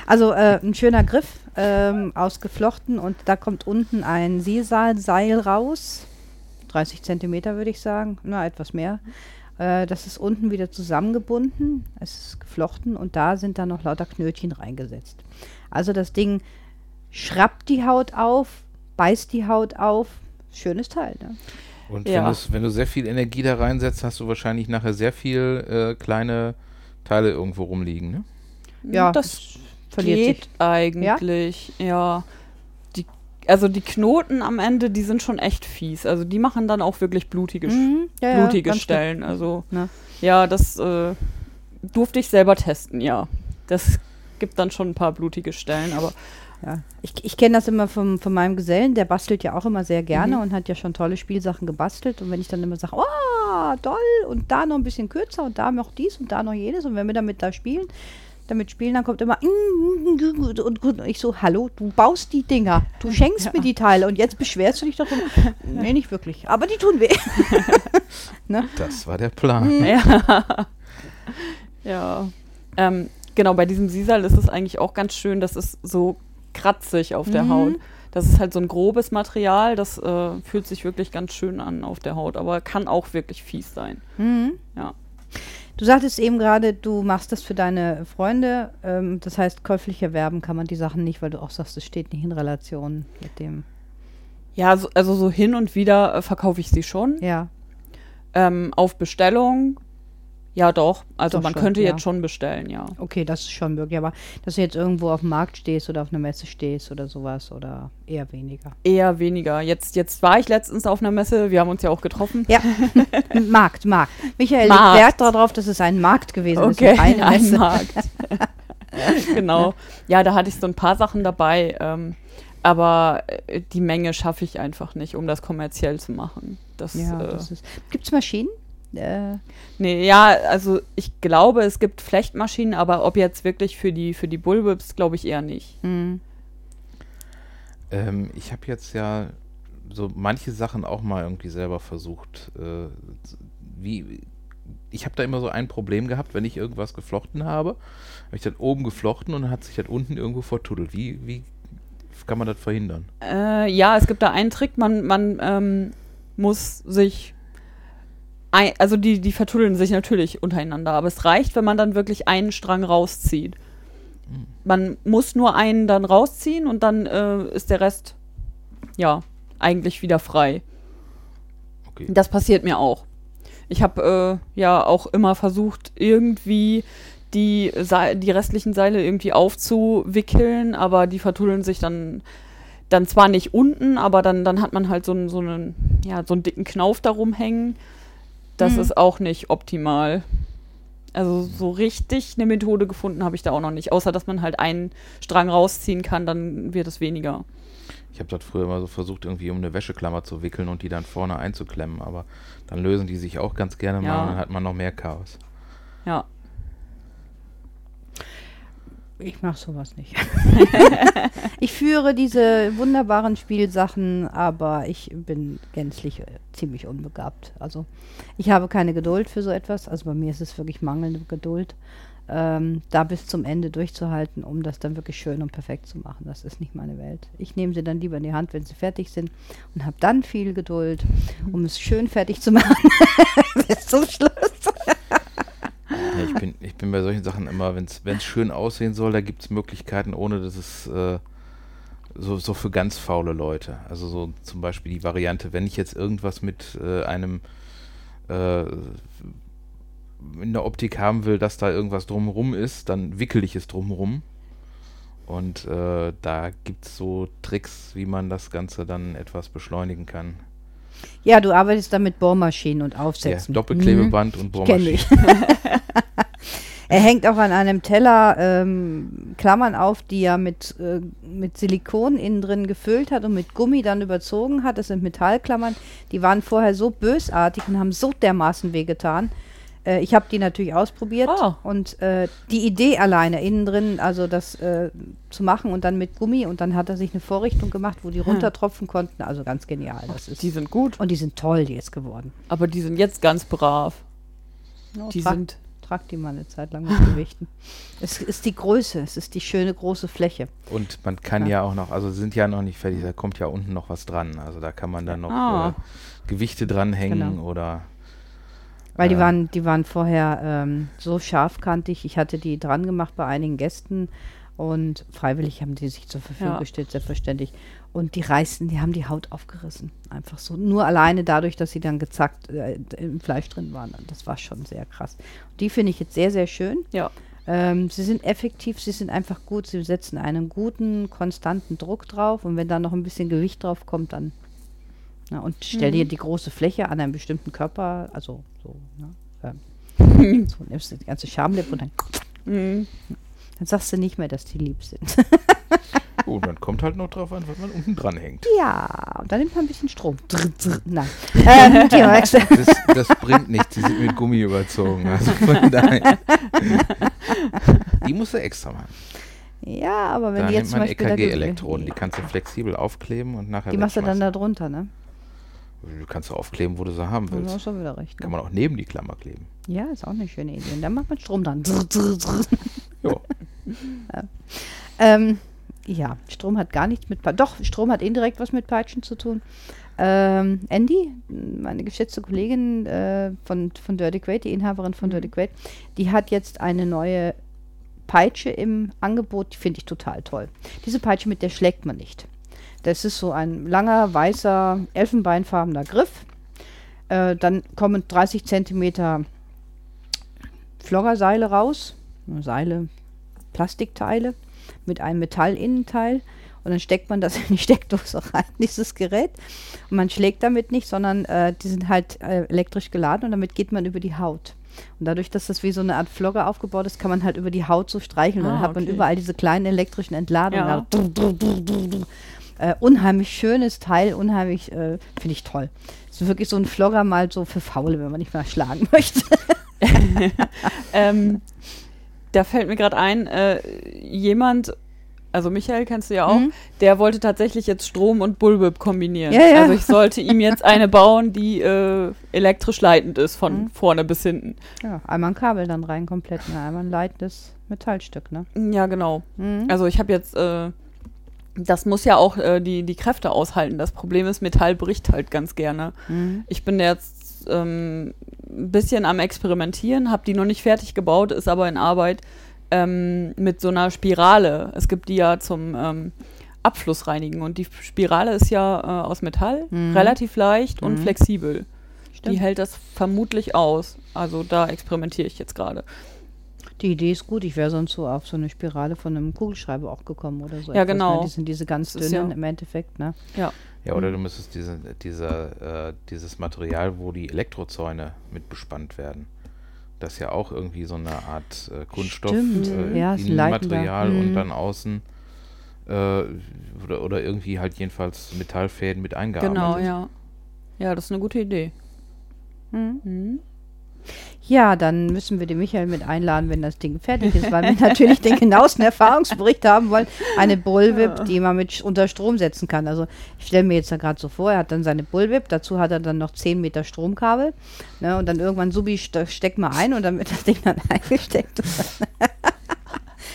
also äh, ein schöner Griff, ähm, ausgeflochten und da kommt unten ein Seesalseil raus. 30 Zentimeter würde ich sagen, na etwas mehr. Äh, das ist unten wieder zusammengebunden, es ist geflochten und da sind dann noch lauter Knötchen reingesetzt. Also das Ding schrappt die Haut auf, beißt die Haut auf. Schönes Teil, ne? Und Ja. wenn, wenn du sehr viel Energie da reinsetzt, hast du wahrscheinlich nachher sehr viel äh, kleine Teile irgendwo rumliegen. Ne? Ja, das verliert geht sich. eigentlich. Ja. Die, also die Knoten am Ende, die sind schon echt fies. Also die machen dann auch wirklich blutige, Mhm, ja, ja, blutige ganz klar. Stellen. Also Ne? ja, das äh, durfte ich selber testen, ja. Das gibt dann schon ein paar blutige Stellen, aber Ja, ich, ich kenne das immer vom, von meinem Gesellen, der bastelt ja auch immer sehr gerne Mhm. und hat ja schon tolle Spielsachen gebastelt. Und wenn ich dann immer sage, oh, toll, und da noch ein bisschen kürzer und da noch dies und da noch jenes, und wenn wir damit da spielen, damit spielen, dann kommt immer "Mm, und, und, und ich so, hallo, du baust die Dinger, du schenkst mir die Teile und jetzt beschwerst du dich darum. nee, nicht wirklich, aber die tun weh. Das war der Plan. Mhm. Ja. ja. Ähm, genau, bei diesem Sisal ist es eigentlich auch ganz schön, das ist so kratzig auf der Mhm. Haut. Das ist halt so ein grobes Material, das äh, fühlt sich wirklich ganz schön an auf der Haut, aber kann auch wirklich fies sein. Mhm. Ja. Du sagtest eben gerade, du machst das für deine Freunde. Ähm, das heißt, käuflich erwerben kann man die Sachen nicht, weil du auch sagst, es steht nicht in Relation mit dem. Ja, so, also so hin und wieder äh, verkaufe ich sie schon. Ja. Ähm, auf Bestellung, ja doch. Also Doch man schon, könnte ja. jetzt schon bestellen, ja. Okay, das ist schon möglich. Aber dass du jetzt irgendwo auf dem Markt stehst oder auf einer Messe stehst oder sowas oder eher weniger. Eher weniger. Jetzt, jetzt war ich letztens auf einer Messe, wir haben uns ja auch getroffen. Ja, Markt, Markt. Michael Markt. legt Wert darauf, dass es ein Markt gewesen ist Okay, und keine ein Messe. Markt. genau. Ja, da hatte ich so ein paar Sachen dabei, ähm, aber äh, die Menge schaffe ich einfach nicht, um das kommerziell zu machen. Das, Ja, äh, ist. Gibt es Maschinen? Äh, nee, ja, also ich glaube, es gibt Flechtmaschinen, aber ob jetzt wirklich für die für die Bullwhips, glaube ich eher nicht. hm. Ähm, ich habe jetzt ja so manche Sachen auch mal irgendwie selber versucht. Äh, wie, ich habe da immer so ein Problem gehabt, wenn ich irgendwas geflochten habe, habe ich das oben geflochten und dann hat sich das unten irgendwo vertuddelt. Wie, wie kann man das verhindern? Äh, ja, es gibt da einen Trick, man, man ähm, muss sich. Ein, also die, die vertuddeln sich natürlich untereinander, aber es reicht, wenn man dann wirklich einen Strang rauszieht. Man muss nur einen dann rausziehen und dann äh, ist der Rest ja eigentlich wieder frei. Okay. Das passiert mir auch. Ich habe äh, ja auch immer versucht, irgendwie die, die restlichen Seile irgendwie aufzuwickeln, aber die vertuddeln sich dann, dann zwar nicht unten, aber dann, dann hat man halt so einen, so einen, ja, so einen dicken Knauf darum hängen. Das Mhm. ist auch nicht optimal. Also so richtig eine Methode gefunden habe ich da auch noch nicht, außer dass man halt einen Strang rausziehen kann, dann wird es weniger. Ich habe das früher immer so versucht, irgendwie um eine Wäscheklammer zu wickeln und die dann vorne einzuklemmen, aber dann lösen die sich auch ganz gerne mal Ja. und dann hat man noch mehr Chaos. Ja. Ich mache sowas nicht. ich führe diese wunderbaren Spielsachen, aber ich bin gänzlich äh, ziemlich unbegabt. Also ich habe keine Geduld für so etwas. Also bei mir ist es wirklich mangelnde Geduld, ähm, da bis zum Ende durchzuhalten, um das dann wirklich schön und perfekt zu machen. Das ist nicht meine Welt. Ich nehme sie dann lieber in die Hand, wenn sie fertig sind und habe dann viel Geduld, um es schön fertig zu machen. bis zum Schluss. Ich, bin, ich bin bei solchen Sachen immer, wenn es schön aussehen soll, da gibt es Möglichkeiten, ohne dass es äh, so, so für ganz faule Leute. Also so zum Beispiel die Variante, wenn ich jetzt irgendwas mit äh, einem äh, in der Optik haben will, dass da irgendwas drumherum ist, dann wickel ich es drumherum. Und äh, da gibt es so Tricks, wie man das Ganze dann etwas beschleunigen kann. Ja, du arbeitest da mit Bohrmaschinen und Ja, Aufsätzen. Doppelklebeband und Kenn Bohrmaschine. ich. Er hängt auch an einem Teller ähm, Klammern auf, die er mit, äh, mit Silikon innen drin gefüllt hat und mit Gummi dann überzogen hat. Das sind Metallklammern. Die waren vorher so bösartig und haben so dermaßen wehgetan. Äh, ich habe die natürlich ausprobiert Ah. und äh, die Idee alleine innen drin, also das äh, zu machen und dann mit Gummi und dann hat er sich eine Vorrichtung gemacht, wo die runtertropfen konnten. Also ganz genial. Das ist Die sind gut, und die sind toll jetzt geworden. aber die sind jetzt ganz brav. Ja, Die trag, sind. trag die mal eine Zeit lang mit Gewichten. Es ist die Größe, es ist die schöne große Fläche. Und man kann Ja. ja. auch noch, also sind ja noch nicht fertig, da kommt ja unten noch was dran. Also da kann man dann noch Ah. äh, Gewichte dranhängen Genau. oder Weil die waren, die waren vorher ähm, so scharfkantig. Ich hatte die dran gemacht bei einigen Gästen und freiwillig haben die sich zur Verfügung Ja. gestellt, selbstverständlich. Und die reißen, die haben die Haut aufgerissen. Einfach so. Nur alleine dadurch, dass sie dann gezackt äh, im Fleisch drin waren. Das war schon sehr krass. Die finde ich jetzt sehr, sehr schön. Ja. Ähm, sie sind effektiv, sie sind einfach gut, sie setzen einen guten, konstanten Druck drauf und wenn da noch ein bisschen Gewicht drauf kommt, dann. Ja, und stell dir die große Fläche an einem bestimmten Körper, also so, ne, ähm, so nimmst du die ganze Schamlippe und dann, Mhm. dann sagst du nicht mehr, dass die lieb sind. oh, dann kommt halt noch drauf an, was man unten dran hängt. ja, und dann nimmt man ein bisschen Strom. Drr, drr, Nein. ähm. Das, das bringt nichts, die sind mit Gummi überzogen. Also von daher. Die musst du extra machen. ja, aber wenn Da die nimmt jetzt zum Beispiel. EKG-Elektroden, die kannst du flexibel aufkleben und nachher die machst du dann da drunter, ne? Du kannst du aufkleben, wo du sie haben Du hast willst. schon wieder recht. Kann Ne? man auch neben die Klammer kleben. Ja, ist auch eine schöne Idee. Und dann macht man Strom dran. Jo. Ähm, ja, Strom hat gar nichts mit. Pa Doch, Strom hat indirekt was mit Peitschen zu tun. Ähm, Andy, meine geschätzte Kollegin äh, von, von Dirty Quaid, die Inhaberin von Dirty Quaid, die hat jetzt eine neue Peitsche im Angebot, die finde ich total toll. Diese Peitsche, mit der schlägt man nicht. Das ist so ein langer, weißer, elfenbeinfarbener Griff. Äh, dann kommen 30 Zentimeter Floggerseile raus. Seile, Plastikteile mit einem Metallinnenteil. Und dann steckt man das in die Steckdose rein, dieses Gerät. Und man schlägt damit nicht, sondern äh, die sind halt äh, elektrisch geladen und damit geht man über die Haut. Und dadurch, dass das wie so eine Art Flogger aufgebaut ist, kann man halt über die Haut so streicheln. und dann Ah, hat man überall diese kleinen elektrischen Entladungen. Ja. Äh, unheimlich schönes Teil, unheimlich, äh, finde ich toll. Ist wirklich so ein Flogger mal so für Faule, wenn man nicht mal schlagen möchte. ähm, da fällt mir gerade ein, äh, jemand, also Michael kennst du ja auch, Mhm. der wollte tatsächlich jetzt Strom und Bullwhip kombinieren. Ja, ja. Also ich sollte ihm jetzt eine bauen, die äh, elektrisch leitend ist, von Mhm. vorne bis hinten. Ja, einmal ein Kabel dann rein komplett, ne? einmal ein leitendes Metallstück, ne? Ja, genau. Mhm. Also ich habe jetzt, äh, das muss ja auch äh, die, die Kräfte aushalten. Das Problem ist, Metall bricht halt ganz gerne. Mhm. Ich bin jetzt ähm, ein bisschen am Experimentieren, habe die noch nicht fertig gebaut, ist aber in Arbeit ähm, mit so einer Spirale. Es gibt die ja zum ähm, Abflussreinigen und die Spirale ist ja äh, aus Metall, Mhm. relativ leicht und Mhm. flexibel. Stimmt. Die hält das vermutlich aus. Also da experimentiere ich jetzt gerade. Die Idee ist gut. Ich wäre sonst so auf so eine Spirale von einem Kugelschreiber auch gekommen oder so. Ja, etwas, genau. Ne? Die sind diese ganz dünnen ja- im Endeffekt, ne? Ja, Mhm. oder du müsstest diese, dieser, äh, dieses Material, wo die Elektrozäune mit bespannt werden. Das ist ja auch irgendwie so eine Art äh, Kunststoff, Stimmt. äh, Ja, leitender. Innenmaterial und Mhm. dann außen äh, oder, oder irgendwie halt jedenfalls Metallfäden mit eingearbeitet. Genau, ja. Ja, das ist eine gute Idee. Mhm. Mhm. Ja, dann müssen wir den Michael mit einladen, wenn das Ding fertig ist, weil wir natürlich den genauesten Erfahrungsbericht haben wollen. Eine Bullwhip, die man mit unter Strom setzen kann. Also ich stelle mir jetzt da gerade so vor, er hat dann seine Bullwhip, dazu hat er dann noch 10 Meter Stromkabel. Ne, und dann irgendwann, Subi, ste steck mal ein und dann wird das Ding dann eingesteckt.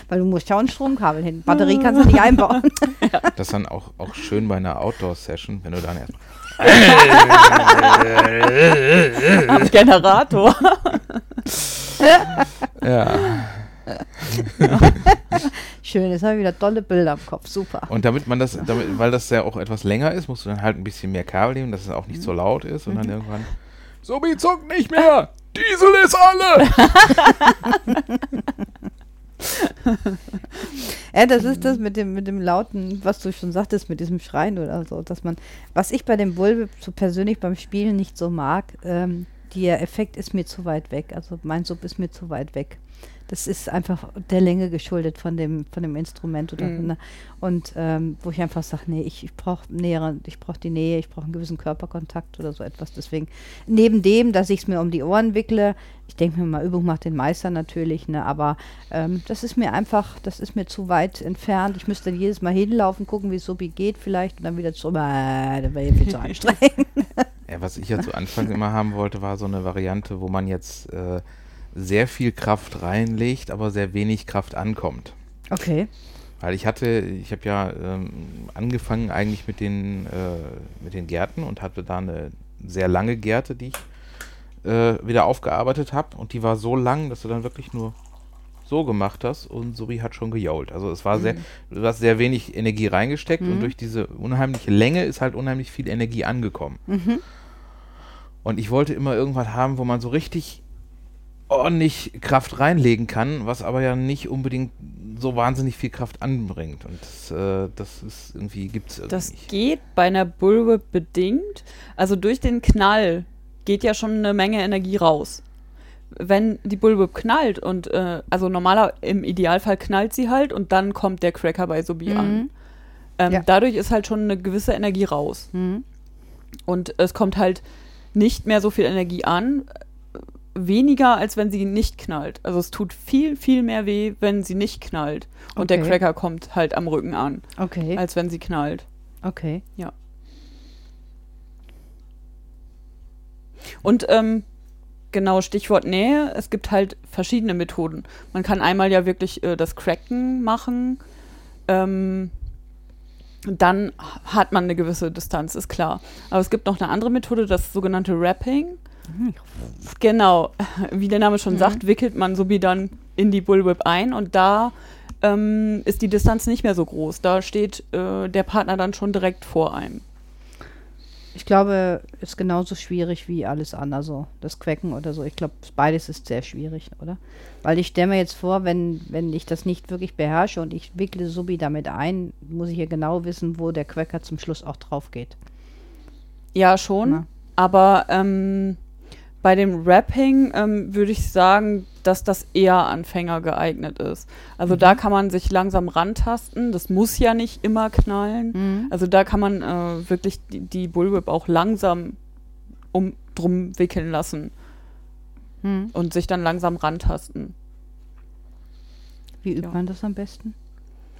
Weil du musst ja auch ein Stromkabel hin. Batterie kannst du nicht einbauen. Das ist dann auch, auch schön bei einer Outdoor-Session, wenn du dann erst Am Generator. ja. Schön, jetzt habe ich wieder tolle Bilder im Kopf. Super. Und damit man das, damit, weil das ja auch etwas länger ist, musst du dann halt ein bisschen mehr Kabel nehmen, dass es auch nicht so laut ist und dann irgendwann. Sobi zuckt nicht mehr! Diesel ist alle! Ja, das ist das mit dem, mit dem lauten, was du schon sagtest, mit diesem Schreien oder so, dass man, was ich bei dem Bullwhip so persönlich beim Spielen nicht so mag, ähm, der Effekt ist mir zu weit weg. Also mein Sub ist mir zu weit weg. Das ist einfach der Länge geschuldet von dem, von dem Instrument. Oder, Mhm. ne? Und ähm, wo ich einfach sage, nee, ich, ich brauche nähere, ich brauche die Nähe, ich brauche einen gewissen Körperkontakt oder so etwas. Deswegen, neben dem, dass ich es mir um die Ohren wickle, ich denke mir mal, Übung macht den Meister natürlich, ne? aber ähm, das ist mir einfach, das ist mir zu weit entfernt. Ich müsste dann jedes Mal hinlaufen, gucken, wie es so wie geht vielleicht und dann wieder zurück. Äh, das wäre ja viel zu anstrengend. Ja, was ich ja zu Anfang immer haben wollte, war so eine Variante, wo man jetzt äh, sehr viel Kraft reinlegt, aber sehr wenig Kraft ankommt. Okay. Weil ich hatte, ich habe ja ähm, angefangen eigentlich mit den, äh, mit den Gärten und hatte da eine sehr lange Gärte, die ich äh, wieder aufgearbeitet habe. Und die war so lang, dass du dann wirklich nur so gemacht hast und Subi hat schon gejault. Also es war sehr, du hast sehr wenig Energie reingesteckt und Mhm. durch diese unheimliche Länge ist halt unheimlich viel Energie angekommen. Mhm. Und ich wollte immer irgendwas haben, wo man so richtig ordentlich Kraft reinlegen kann, was aber ja nicht unbedingt so wahnsinnig viel Kraft anbringt. Und das, äh, das ist irgendwie, gibt es irgendwie Das nicht. geht bei einer Bullwhip bedingt. Also durch den Knall geht ja schon eine Menge Energie raus. Wenn die Bullwhip knallt und, äh, also normaler, im Idealfall knallt sie halt und dann kommt der Cracker bei Subi Mhm. an. Ähm, Ja. Dadurch ist halt schon eine gewisse Energie raus. Mhm. Und es kommt halt nicht mehr so viel Energie an, weniger als wenn sie nicht knallt. Also es tut viel, viel mehr weh, wenn sie nicht knallt. Und der Okay. Cracker kommt halt am Rücken an, Okay. als wenn sie knallt. Okay. Und ähm, genau, Stichwort Nähe, es gibt halt verschiedene Methoden. Man kann einmal ja wirklich äh, das Cracken machen. Ähm, dann hat man eine gewisse Distanz, ist klar. Aber es gibt noch eine andere Methode, das sogenannte Wrapping. Genau, wie der Name schon Mhm. sagt, wickelt man Subi dann in die Bullwhip ein und da ähm, ist die Distanz nicht mehr so groß. Da steht äh, der Partner dann schon direkt vor einem. Ich glaube, ist genauso schwierig wie alles andere, so das Quecken oder so. Ich glaube, beides ist sehr schwierig, oder? Weil ich stelle mir jetzt vor, wenn, wenn ich das nicht wirklich beherrsche und ich wickle Subi damit ein, muss ich ja genau wissen, wo der Quecker zum Schluss auch drauf geht. Ja, schon. Na. Aber ähm, bei dem Rapping ähm, würde ich sagen, dass das eher Anfänger geeignet ist. Also da kann man sich langsam rantasten. Das muss ja nicht immer knallen. Mhm. Also da kann man äh, wirklich die, die Bullwhip auch langsam um drum wickeln lassen Mhm. und sich dann langsam rantasten. Wie übt Ja. man das am besten?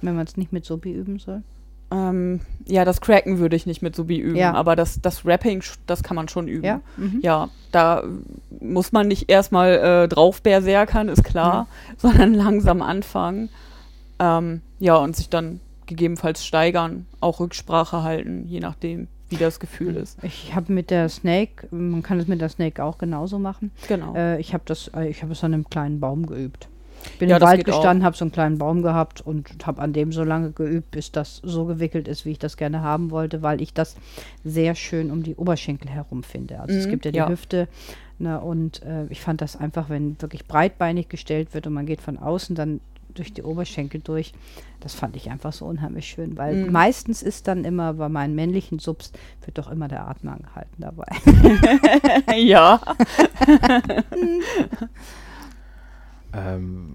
Wenn man es nicht mit Subi üben soll? Ähm, ja, das Cracken würde ich nicht mit Subi üben, Ja. aber das, das Rapping, sch- das kann man schon üben. Ja? Mhm. Ja, da muss man nicht erstmal äh, drauf berserkern, ist klar, sondern langsam anfangen. Ähm, ja, und sich dann gegebenenfalls steigern, auch Rücksprache halten, je nachdem, wie das Gefühl ist. Ich habe mit der Snake, man kann es mit der Snake auch genauso machen. Genau. Äh, ich habe das, äh, ich habe es an einem kleinen Baum geübt. Bin Ja, im Wald gestanden, habe so einen kleinen Baum gehabt und habe an dem so lange geübt, bis das so gewickelt ist, wie ich das gerne haben wollte, weil ich das sehr schön um die Oberschenkel herum finde. Also es Mhm, gibt ja die ja. Hüfte ne, und äh, ich fand das einfach, wenn wirklich breitbeinig gestellt wird und man geht von außen dann durch die Oberschenkel durch, das fand ich einfach so unheimlich schön, weil Mhm. meistens ist dann immer bei meinen männlichen Subs wird doch immer der Atem angehalten dabei. ja. Ähm,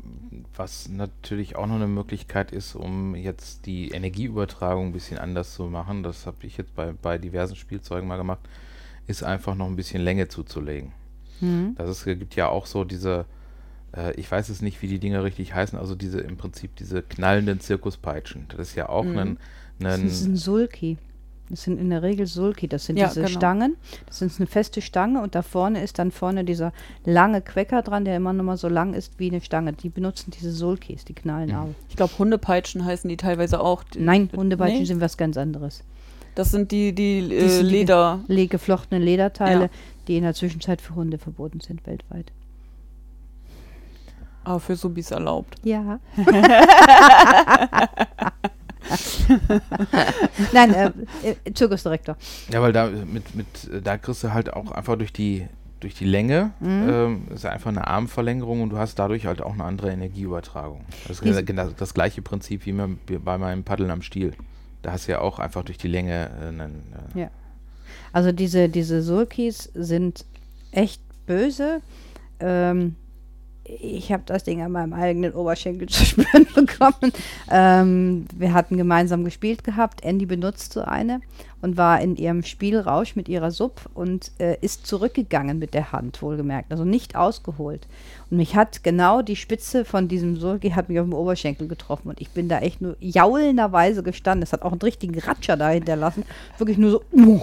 was natürlich auch noch eine Möglichkeit ist, um jetzt die Energieübertragung ein bisschen anders zu machen, das habe ich jetzt bei, bei diversen Spielzeugen mal gemacht, ist einfach noch ein bisschen Länge zuzulegen. Mhm. Das ist, gibt ja auch so diese, äh, ich weiß es nicht, wie die Dinger richtig heißen, also diese im Prinzip diese knallenden Zirkuspeitschen. Das ist ja auch Mhm. ein, Das ein ist ein Sulki. Das sind in der Regel Sulki. Das sind Ja, diese genau. Stangen. Das ist eine feste Stange und da vorne ist dann vorne dieser lange Quecker dran, der immer noch mal so lang ist wie eine Stange. Die benutzen diese Sulkis, die knallen Mhm. auch. Ich glaube, Hundepeitschen heißen die teilweise auch. Die- Nein, Hundepeitschen Nee? sind was ganz anderes. Das sind die, die, Die äh, sind die- Leder. Le geflochtene Lederteile, Ja. die in der Zwischenzeit für Hunde verboten sind weltweit. Aber für Subis erlaubt. Ja. Nein, äh, äh, Zirkusdirektor. Ja, weil da mit, mit äh, da kriegst du halt auch einfach durch die durch die Länge Mhm. ähm, ist einfach eine Armverlängerung und du hast dadurch halt auch eine andere Energieübertragung. Das ist genau das gleiche Prinzip wie bei meinem Paddeln am Stiel. Da hast du ja auch einfach durch die Länge äh, einen, äh, Ja. Also diese, diese Sulkis sind echt böse. Ähm, ich habe das Ding an meinem eigenen Oberschenkel zu spüren bekommen. Ähm, wir hatten gemeinsam gespielt gehabt. Andy benutzt so eine und war in ihrem Spielrausch mit ihrer Sub und äh, ist zurückgegangen mit der Hand, wohlgemerkt. Also nicht ausgeholt. Und mich hat genau die Spitze von diesem Sulki hat mich auf dem Oberschenkel getroffen und ich bin da echt nur jaulenderweise gestanden. Es hat auch einen richtigen Ratscher da hinterlassen. Wirklich nur so. Uh.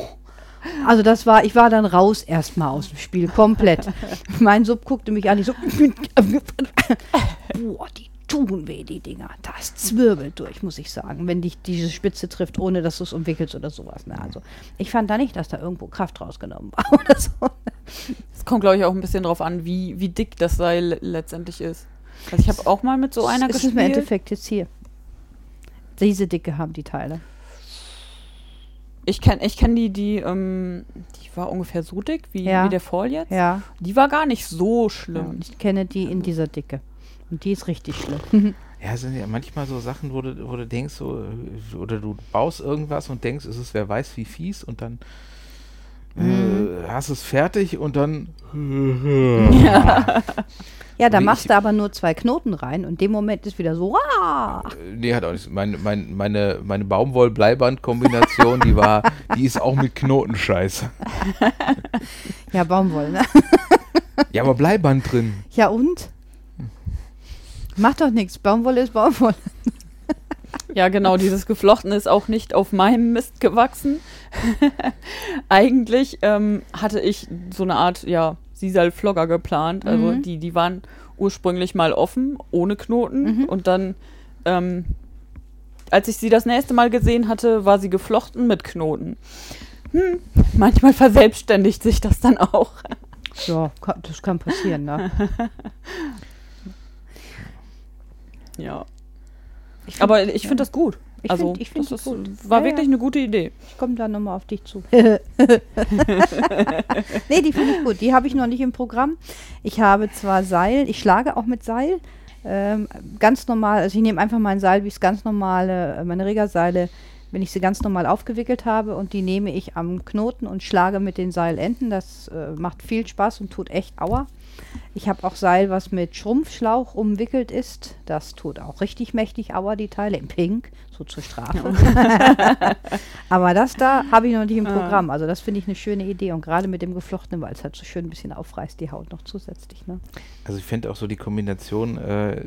Also das war, ich war dann raus erstmal aus dem Spiel, komplett. mein Sub guckte mich an, ich so, boah, die tun weh, die Dinger. Das zwirbelt durch, muss ich sagen, wenn dich diese Spitze trifft, ohne dass du es umwickelst oder sowas. Ne? Also ich fand da nicht, dass da irgendwo Kraft rausgenommen war oder so. Es kommt, glaube ich, auch ein bisschen drauf an, wie, wie dick das Seil letztendlich ist. Also ich habe auch mal mit so einer das gespielt. ist im Endeffekt jetzt hier. Diese Dicke haben die Teile. Ich kenne ich kenn die, die, ähm, die war ungefähr so dick wie, Ja. wie der Fall jetzt. Ja, Die war gar nicht so ja, schlimm. ich kenne die in dieser Dicke. Und die ist richtig schlimm. Ja, es sind ja manchmal so Sachen, wo du, wo du denkst, so, äh, oder du baust irgendwas und denkst, es ist wer weiß wie fies und dann äh, hast es fertig und dann. Ja, da Wie machst ich- du aber nur zwei Knoten rein und in dem Moment ist wieder so, ah, Nee, hat auch nichts. Meine, meine, meine, meine Baumwoll-Bleiband-Kombination, die war, die ist auch mit Knoten scheiße. ja, Baumwolle, ne? Ja, aber Bleiband drin. Ja und? Macht doch nichts, Baumwolle ist Baumwolle. Ja, genau, dieses Geflochten ist auch nicht auf meinem Mist gewachsen. Eigentlich ähm, hatte ich so eine Art, ja, Sisal-Flogger geplant. Also Mhm. die, die waren ursprünglich mal offen, ohne Knoten. Mhm. Und dann, ähm, als ich sie das nächste Mal gesehen hatte, war sie geflochten mit Knoten. Hm, manchmal verselbstständigt sich das dann auch. Ja, das kann passieren, ne? Ja. Ich find- Aber ich ja. finde das gut. Ich also, find- ich find das ist, gut. war Ja, wirklich ja. eine gute Idee. Ich komme da nochmal auf dich zu. nee, die finde ich gut. Die habe ich noch nicht im Programm. Ich habe zwar Seil, ich schlage auch mit Seil. Ähm, ganz normal, also ich nehme einfach mein Seil, wie es ganz normale, äh, meine Regerseile, wenn ich sie ganz normal aufgewickelt habe und die nehme ich am Knoten und schlage mit den Seilenden. Das äh, macht viel Spaß und tut echt Aua. Ich habe auch Seil, was mit Schrumpfschlauch umwickelt ist. Das tut auch richtig mächtig Aua, die Teile in Pink, so zur Strafe. Aber das da habe ich noch nicht im Ah. Programm. Also das finde ich eine schöne Idee. Und gerade mit dem Geflochtenen, weil es halt so schön ein bisschen aufreißt, die Haut noch zusätzlich. Ne? Also ich finde auch so die Kombination, äh,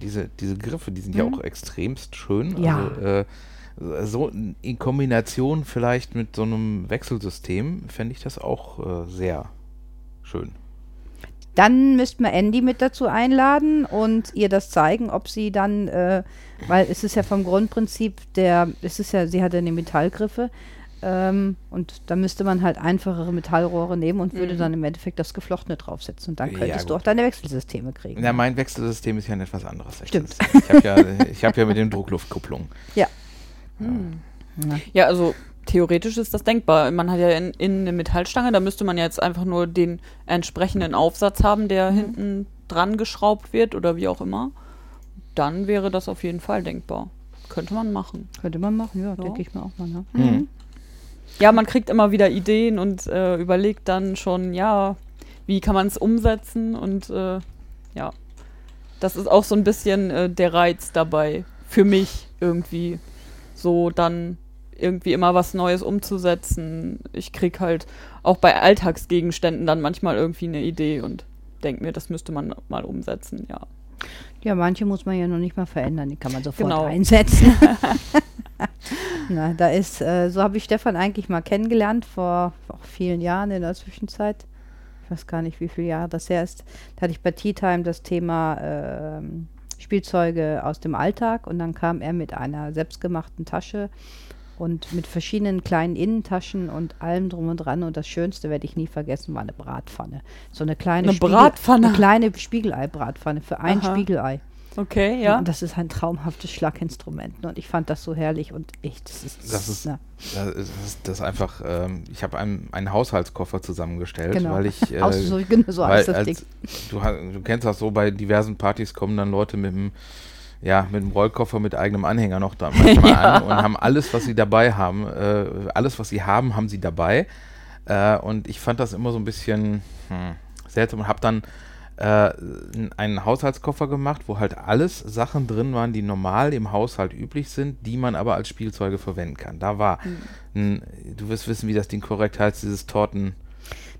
diese, diese Griffe, die sind ja Mhm. auch extremst schön. Ja. Also, äh, so in Kombination vielleicht mit so einem Wechselsystem fände ich das auch äh, sehr schön. Dann müssten wir Andy mit dazu einladen und ihr das zeigen, ob sie dann, äh, weil es ist ja vom Grundprinzip der, es ist ja, sie hat ja die Metallgriffe ähm, und da müsste man halt einfachere Metallrohre nehmen und würde Mhm. dann im Endeffekt das Geflochtene draufsetzen und dann Ja, könntest du gut. auch deine Wechselsysteme kriegen. Ja, mein Wechselsystem ist ja ein etwas anderes. Stimmt. Ich habe ja, ich hab ja mit dem Druckluftkupplung. Ja. Ja, also theoretisch ist das denkbar. Man hat ja in, in eine Metallstange, da müsste man ja jetzt einfach nur den entsprechenden Aufsatz haben, der Mhm. hinten dran geschraubt wird oder wie auch immer. Dann wäre das auf jeden Fall denkbar. Könnte man machen. Könnte man machen, ja, Ja. denke ich mir auch mal. Ne? Mhm. Ja, man kriegt immer wieder Ideen und äh, überlegt dann schon, ja, wie kann man es umsetzen und äh, ja, das ist auch so ein bisschen äh, der Reiz dabei für mich irgendwie so dann irgendwie immer was Neues umzusetzen. Ich krieg halt auch bei Alltagsgegenständen dann manchmal irgendwie eine Idee und denke mir, das müsste man mal umsetzen, ja. Ja, manche muss man ja noch nicht mal verändern, die kann man sofort Genau. einsetzen. Na, da ist, äh, so habe ich Stefan eigentlich mal kennengelernt vor vielen Jahren in der Zwischenzeit. Ich weiß gar nicht, wie viele Jahre das her ist. Da hatte ich bei Tea Time das Thema ähm, Spielzeuge aus dem Alltag und dann kam er mit einer selbstgemachten Tasche und mit verschiedenen kleinen Innentaschen und allem drum und dran. Und das Schönste werde ich nie vergessen, war eine Bratpfanne. So eine kleine Eine Spiegel- Bratpfanne? Eine kleine Spiegelei-Bratpfanne für ein Aha. Spiegelei. Okay, ja. Und das ist ein traumhaftes Schlaginstrument. Und ich fand das so herrlich und ich, das ist, Das ist- na, Das ist, das ist- einfach, ähm, ich habe einen, einen Haushaltskoffer zusammengestellt, genau. weil ich. Äh, so, genau so weil Ding. als, du, du kennst das so, bei diversen Partys kommen dann Leute mit dem, ja, mit dem Rollkoffer mit eigenem Anhänger noch da manchmal Ja. an und haben alles, was sie dabei haben, äh, alles, was sie haben, haben sie dabei. Äh, und ich fand das immer so ein bisschen hm, seltsam und habe dann äh, einen Haushaltskoffer gemacht, wo halt alles Sachen drin waren, die normal im Haushalt üblich sind, die man aber als Spielzeuge verwenden kann. Da war, ein, du wirst wissen, wie das Ding korrekt heißt, dieses Torten.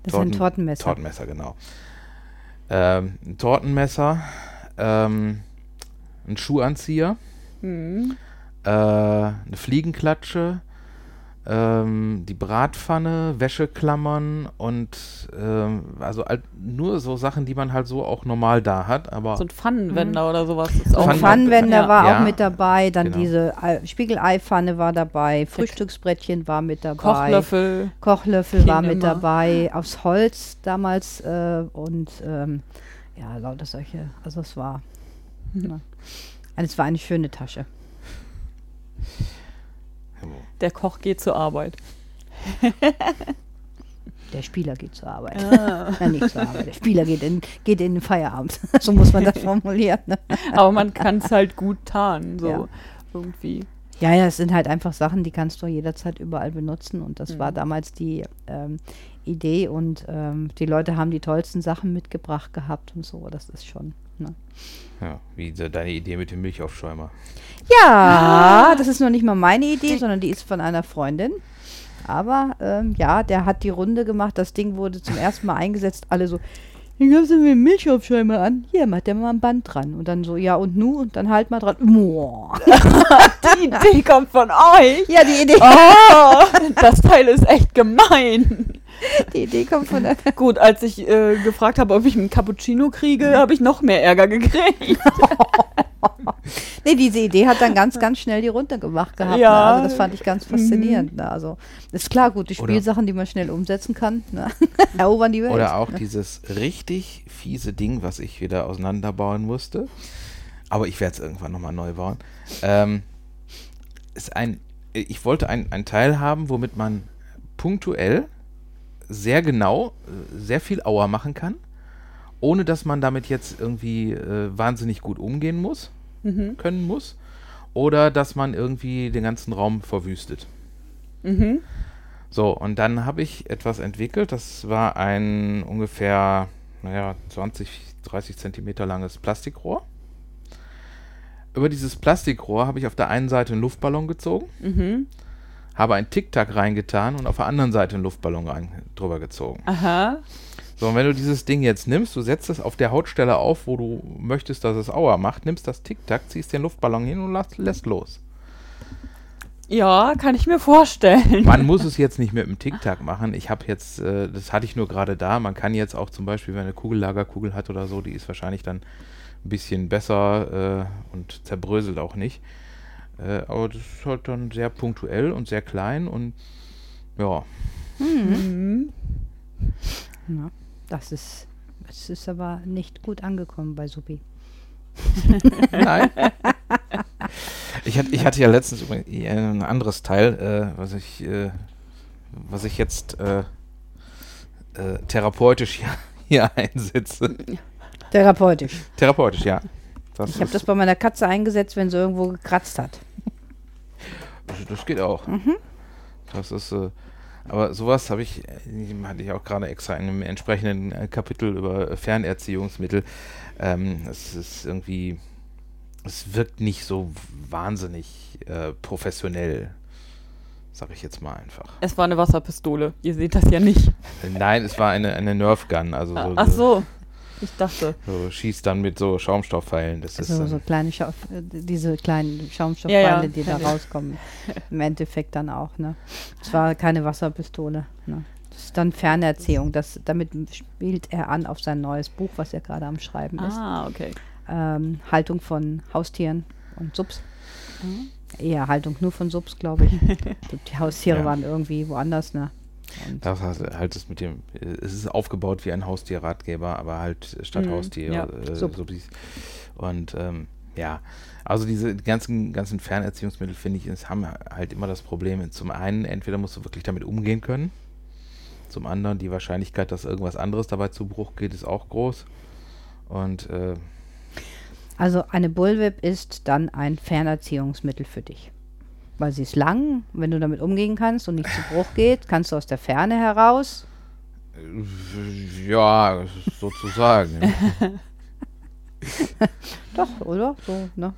Das ist ein Tortenmesser. Tortenmesser, genau. Ähm, ein Tortenmesser, ähm, ein Schuhanzieher, Mhm. äh, eine Fliegenklatsche, ähm, die Bratpfanne, Wäscheklammern und ähm, also halt nur so Sachen, die man halt so auch normal da hat, aber So ein Pfannenwender oder sowas ist auch. Pfannen- Pfannenwender Ja. war Ja. auch mit dabei, dann Genau. diese Ei- Spiegeleiepfanne war dabei, Frühstücksbrettchen war mit dabei. Kochlöffel. Kochlöffel war mit immer. dabei, aus Holz damals äh, und ähm, ja, lauter solche, also es war, ne. Und es war eine schöne Tasche. Der Koch geht zur Arbeit. Der Spieler geht zur Arbeit. Ah. Ja, nicht zur Arbeit. Der Spieler geht in, geht in den Feierabend. so muss man das formulieren. Ne? Aber man kann es halt gut tarnen, so Ja. irgendwie. Ja, ja, es sind halt einfach Sachen, die kannst du jederzeit überall benutzen. Und das Mhm. war damals die ähm, Idee. Und ähm, die Leute haben die tollsten Sachen mitgebracht gehabt und so. Das ist schon. Ne? Ja, wie de- deine Idee mit dem Milchaufschäumer. Ja, das ist noch nicht mal meine Idee, sondern die ist von einer Freundin. Aber ähm, ja, der hat die Runde gemacht. Das Ding wurde zum ersten Mal eingesetzt. Alle so, hier gab's mir einen Milchaufschäumer an. Hier, macht der mal ein Band dran. Und dann so, ja und nu? Und dann halt mal dran. Boah. Die Idee kommt von euch. Ja, die Idee, Oh, das Teil ist echt gemein. die Idee kommt von der. Gut, als ich äh, gefragt habe, ob ich einen Cappuccino kriege, habe ich noch mehr Ärger gekriegt. Nee, diese Idee hat dann ganz, ganz schnell die Runde gemacht gehabt. Ja. Ne? Also das fand ich ganz faszinierend. Ne? Also ist klar, gute Oder- Spielsachen, die man schnell umsetzen kann, ne? erobern die Welt. Oder auch dieses richtig fiese Ding, was ich wieder auseinanderbauen musste. Aber ich werde es irgendwann nochmal neu bauen. Ähm, ist ein, ich wollte ein, ein Teil haben, womit man punktuell sehr genau äh, sehr viel Auer machen kann, ohne dass man damit jetzt irgendwie äh, wahnsinnig gut umgehen muss, Mhm. können muss, oder dass man irgendwie den ganzen Raum verwüstet. Mhm. So, und dann habe ich etwas entwickelt. Das war ein ungefähr, naja, 20, 30 Zentimeter langes Plastikrohr. Über dieses Plastikrohr habe ich auf der einen Seite einen Luftballon gezogen, Mhm. Habe ein Tic-Tac reingetan und auf der anderen Seite einen Luftballon rein, drüber gezogen. Aha. So, und wenn du dieses Ding jetzt nimmst, du setzt es auf der Hautstelle auf, wo du möchtest, dass es Aua macht, nimmst das Tic-Tac, ziehst den Luftballon hin und lässt, lässt los. Ja, kann ich mir vorstellen. Man muss es jetzt nicht mit dem Tic-Tac machen. Ich habe jetzt, äh, das hatte ich nur gerade da. Man kann jetzt auch zum Beispiel, wenn eine Kugellagerkugel hat oder so, die ist wahrscheinlich dann ein bisschen besser äh, und zerbröselt auch nicht. Äh, aber das ist halt dann sehr punktuell und sehr klein und ja. Mhm. Ja, das ist, das ist aber nicht gut angekommen bei Supi. Nein. Ich hatte, ich hatte ja letztens übrigens ein anderes Teil, äh, was ich, äh, was ich jetzt äh, äh, therapeutisch hier, hier einsetze. Therapeutisch. Therapeutisch, ja. Das, Ich habe das bei meiner Katze eingesetzt, wenn sie irgendwo gekratzt hat. Das, geht auch. Das ist, äh, aber sowas habe ich, äh, hatte ich auch gerade extra in einem entsprechenden äh, Kapitel über Fernerziehungsmittel. Ähm, es ist irgendwie, es wirkt nicht so wahnsinnig äh, professionell, sag ich jetzt mal einfach. Es war eine Wasserpistole. Ihr seht das ja nicht. Nein, es war eine, eine Nerf Gun, also so, Ach so. Ich dachte. so schießt dann mit so Schaumstoffpfeilen. Das ist So, kleine Schau äh, diese kleinen Schaumstoffpfeile, Ja, ja, die da rauskommen. Im Endeffekt dann auch, ne? Es war keine Wasserpistole. Ne? Das ist dann Fernerziehung. Das, damit spielt er an auf sein neues Buch, was er gerade am Schreiben ist. Ah, okay. Ähm, Haltung von Haustieren und Subs. Eher Haltung nur von Subs, glaube ich. Die Haustiere Ja. waren irgendwie woanders, ne? Und Das hat halt das mit dem, es ist aufgebaut wie ein Haustierratgeber, aber halt statt Mhm, Haustier. ja. Äh. Subsis. Und ähm, ja, also diese ganzen, ganzen Fernerziehungsmittel, finde ich, es haben halt immer das Problem, zum einen, entweder musst du wirklich damit umgehen können, zum anderen, die Wahrscheinlichkeit, dass irgendwas anderes dabei zu Bruch geht, ist auch groß. Und äh, Also eine Bullwhip ist dann ein Fernerziehungsmittel für dich. Weil sie ist lang, wenn du damit umgehen kannst und nicht zu Bruch geht, kannst du aus der Ferne heraus Ja, sozusagen. Doch, oder? So, ne?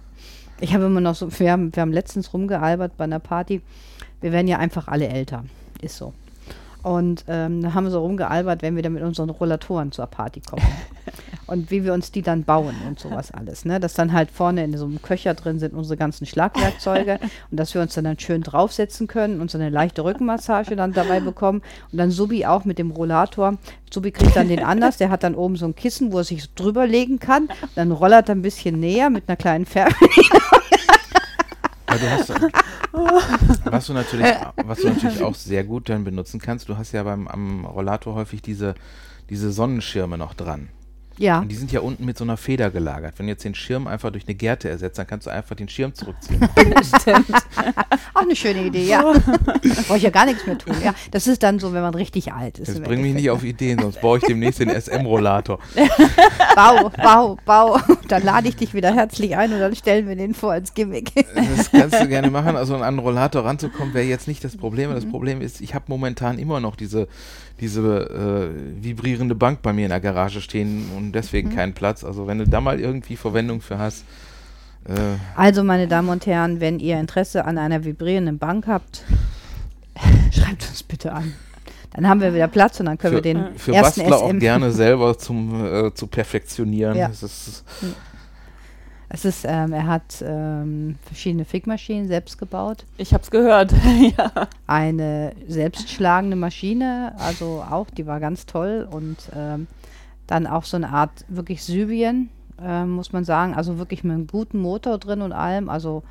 Ich habe immer noch so, wir haben, wir haben letztens rumgealbert bei einer Party. Wir werden ja einfach alle älter. Ist so. Und ähm, da haben wir so rumgealbert, wenn wir dann mit unseren Rollatoren zur Party kommen. und wie wir uns die dann bauen und sowas alles. Ne? Dass dann halt vorne in so einem Köcher drin sind unsere ganzen Schlagwerkzeuge und dass wir uns dann, dann schön draufsetzen können und so eine leichte Rückenmassage dann dabei bekommen. Und dann Subi auch mit dem Rollator. Subi kriegt dann den anders, der hat dann oben so ein Kissen, wo er sich so drüber legen kann. Dann rollert er ein bisschen näher mit einer kleinen Färbung. Ja, du hast, was, du natürlich, was du natürlich auch sehr gut dann benutzen kannst, du hast ja beim am Rollator häufig diese, diese Sonnenschirme noch dran. Ja, Und die sind ja unten mit so einer Feder gelagert. Wenn du jetzt den Schirm einfach durch eine Gerte ersetzt, dann kannst du einfach den Schirm zurückziehen. stimmt. auch eine schöne Idee, ja. Da brauche ich ja gar nichts mehr tun. Ja, das ist dann so, wenn man richtig alt ist. Das bringt mich nicht auf Ideen, sonst baue ich demnächst den SM-Rollator. Bau, bau, bau. Dann lade ich dich wieder herzlich ein und dann stellen wir den vor als Gimmick. Das kannst du gerne machen. Also an einen Rollator ranzukommen, wäre jetzt nicht das Problem. Das Problem ist, ich habe momentan immer noch diese, diese äh, vibrierende Bank bei mir in der Garage stehen und deswegen keinen Platz. Also wenn du da mal irgendwie Verwendung für hast, äh, Also, meine Damen und Herren, wenn ihr Interesse an einer vibrierenden Bank habt, schreibt uns bitte an. Dann haben wir wieder Platz und dann können wir für, den für ersten Bastler auch SM. gerne selber zum, äh, zu perfektionieren. Ja. Das ist, Es ist, ähm, er hat ähm, verschiedene Fickmaschinen selbst gebaut. Ich hab's gehört. ja. Eine selbstschlagende Maschine, also auch, die war ganz toll. Und ähm, dann auch so eine Art wirklich Sybien, ähm, muss man sagen. Also wirklich mit einem guten Motor drin und allem. Also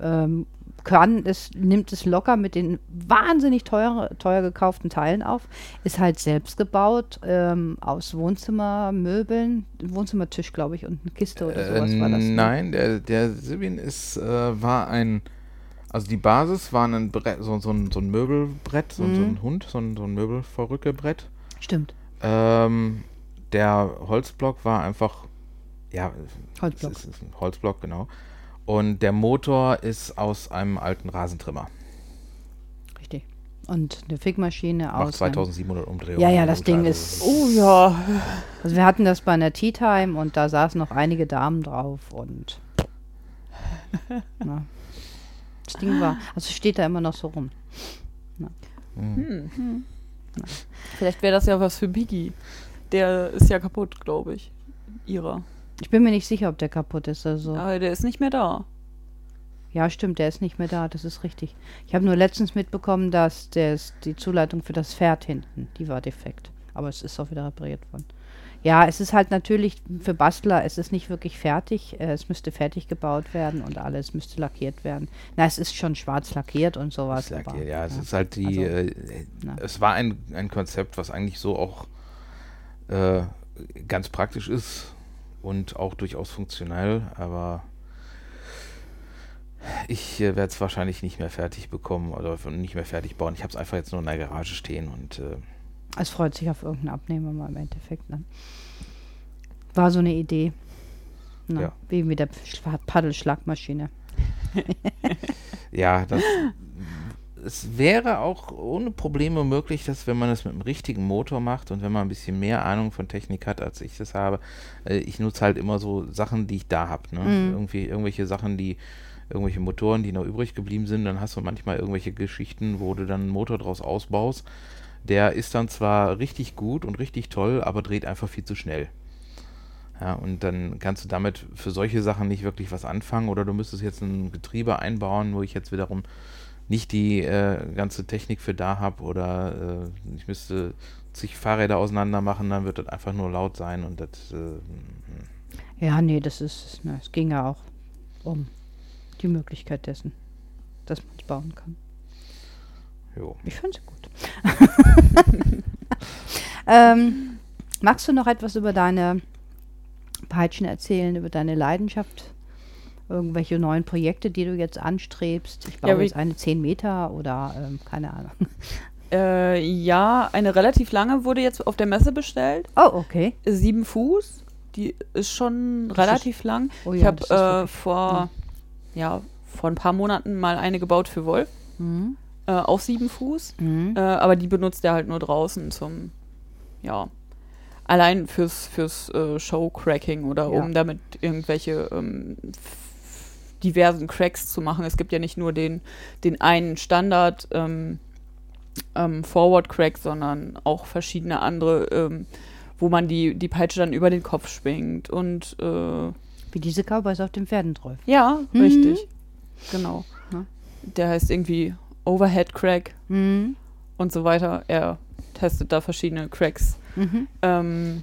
ähm, kann es, nimmt es locker mit den wahnsinnig teuer, teuer gekauften Teilen auf. Ist halt selbst gebaut ähm, aus Wohnzimmermöbeln, Wohnzimmertisch, glaube ich, und eine Kiste oder sowas äh, war das. ne? nein, der, der Sibin ist, äh, war ein, also die Basis war ein Brett, so, so, ein, so ein Möbelbrett, so, so Mhm. ein Hund, so ein, so ein Möbelverrückebrett. Stimmt. Ähm, der Holzblock war einfach, ja, Holzblock. Ist, ist ein Holzblock, genau. Und der Motor ist aus einem alten Rasentrimmer. Richtig. Und eine Fickmaschine Macht aus. einem- 2700 Umdrehungen. Ja, ja, das Motor, Ding also ist- Oh ja. Also wir hatten das bei einer Tea Time und da saßen noch einige Damen drauf und na, das Ding war, also steht da immer noch so rum. Hm. Vielleicht wäre das ja was für Biggie. Der ist ja kaputt, glaube ich. Ihrer. Ich bin mir nicht sicher, ob der kaputt ist. Also Aber der ist nicht mehr da. ja, stimmt, der ist nicht mehr da. Das ist richtig. Ich habe nur letztens mitbekommen, dass das, die Zuleitung für das Pferd hinten, die war defekt. Aber es ist auch wieder repariert worden. Ja, es ist halt natürlich für Bastler, es ist nicht wirklich fertig. Äh, Es müsste fertig gebaut werden und alles müsste lackiert werden. Na, es ist schon schwarz lackiert und sowas. Lackiert, aber, ja, es ist halt die, Also, äh, es war ein, ein Konzept, was eigentlich so auch äh, ganz praktisch ist und auch durchaus funktionell, aber ich äh, werde es wahrscheinlich nicht mehr fertig bekommen oder nicht mehr fertig bauen. Ich habe es einfach jetzt nur in der Garage stehen und äh, Es freut sich auf irgendeinen Abnehmer mal im Endeffekt. Ne? War so eine Idee. Na, Ja. Wie mit der Schla- Paddelschlagmaschine. ja, das es wäre auch ohne Probleme möglich, dass wenn man das mit einem richtigen Motor macht und wenn man ein bisschen mehr Ahnung von Technik hat, als ich das habe, äh, ich nutze halt immer so Sachen, die ich da habe. Ne? Mhm. Irgendwie irgendwelche Sachen, die irgendwelche Motoren, die noch übrig geblieben sind, dann hast du manchmal irgendwelche Geschichten, wo du dann einen Motor draus ausbaust. Der ist dann zwar richtig gut und richtig toll, aber dreht einfach viel zu schnell. Ja, und dann kannst du damit für solche Sachen nicht wirklich was anfangen oder du müsstest jetzt ein Getriebe einbauen, wo ich jetzt wiederum nicht die äh, ganze Technik für da habe oder äh, ich müsste zig Fahrräder auseinander machen, dann wird das einfach nur laut sein und das äh, Ja, nee, das ist, na, es ging ja auch um die Möglichkeit dessen, dass man es bauen kann. jo. Ich finde es gut. ähm, magst du noch etwas über deine Peitschen erzählen, über deine Leidenschaft? Irgendwelche neuen Projekte, die du jetzt anstrebst? Ich baue Ja, jetzt eine 10 Meter oder ähm, keine Ahnung. Äh, ja, eine relativ lange wurde jetzt auf der Messe bestellt. Oh, okay. Sieben Fuß. Die ist schon Das relativ lang. Oh ich ja, habe das ist äh, vor, ja, vor ein paar Monaten mal eine gebaut für Wolf. Mhm. äh, auch sieben Fuß. Mhm. Äh, aber die benutzt er halt nur draußen zum, ja, allein fürs, fürs äh, Show-Cracking oder Ja. um damit irgendwelche ähm, diversen Cracks zu machen. Es gibt ja nicht nur den, den einen Standard ähm, ähm, Forward-Crack, sondern auch verschiedene andere, ähm, wo man die, die Peitsche dann über den Kopf schwingt und äh, Wie diese Cowboys auf den Pferden drauf. ja, Mhm. richtig. Genau. Ja. Der heißt irgendwie Overhead Crack Mhm. und so weiter. Er testet da verschiedene Cracks. Mhm. Ähm,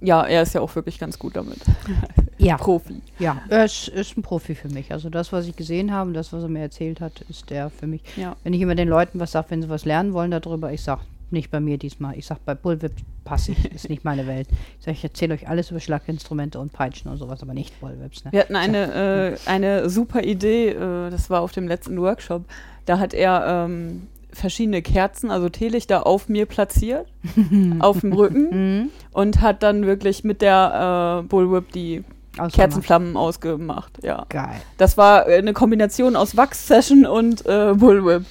ja, er ist ja auch wirklich ganz gut damit. Ja, Profi. ja, er ist, ist ein Profi für mich. Also das, was ich gesehen habe und das, was er mir erzählt hat, ist der für mich. Ja. Wenn ich immer den Leuten was sage, wenn sie was lernen wollen darüber, ich sage, nicht bei mir diesmal. Ich sage, bei Bullwhip passe ich, ist nicht meine Welt. Ich sage, ich erzähle euch alles über Schlaginstrumente und Peitschen und sowas, aber nicht Bullwhips. Ne? Wir hatten eine, äh, eine super Idee, äh, das war auf dem letzten Workshop. Da hat er ähm, verschiedene Kerzen, also Teelichter, auf mir platziert, auf dem Rücken Mhm. und hat dann wirklich mit der äh, Bullwhip die Ausgemacht. Kerzenflammen ausgemacht. Ja. Geil. Das war äh, eine Kombination aus Wachs-Session und äh, Bullwhip.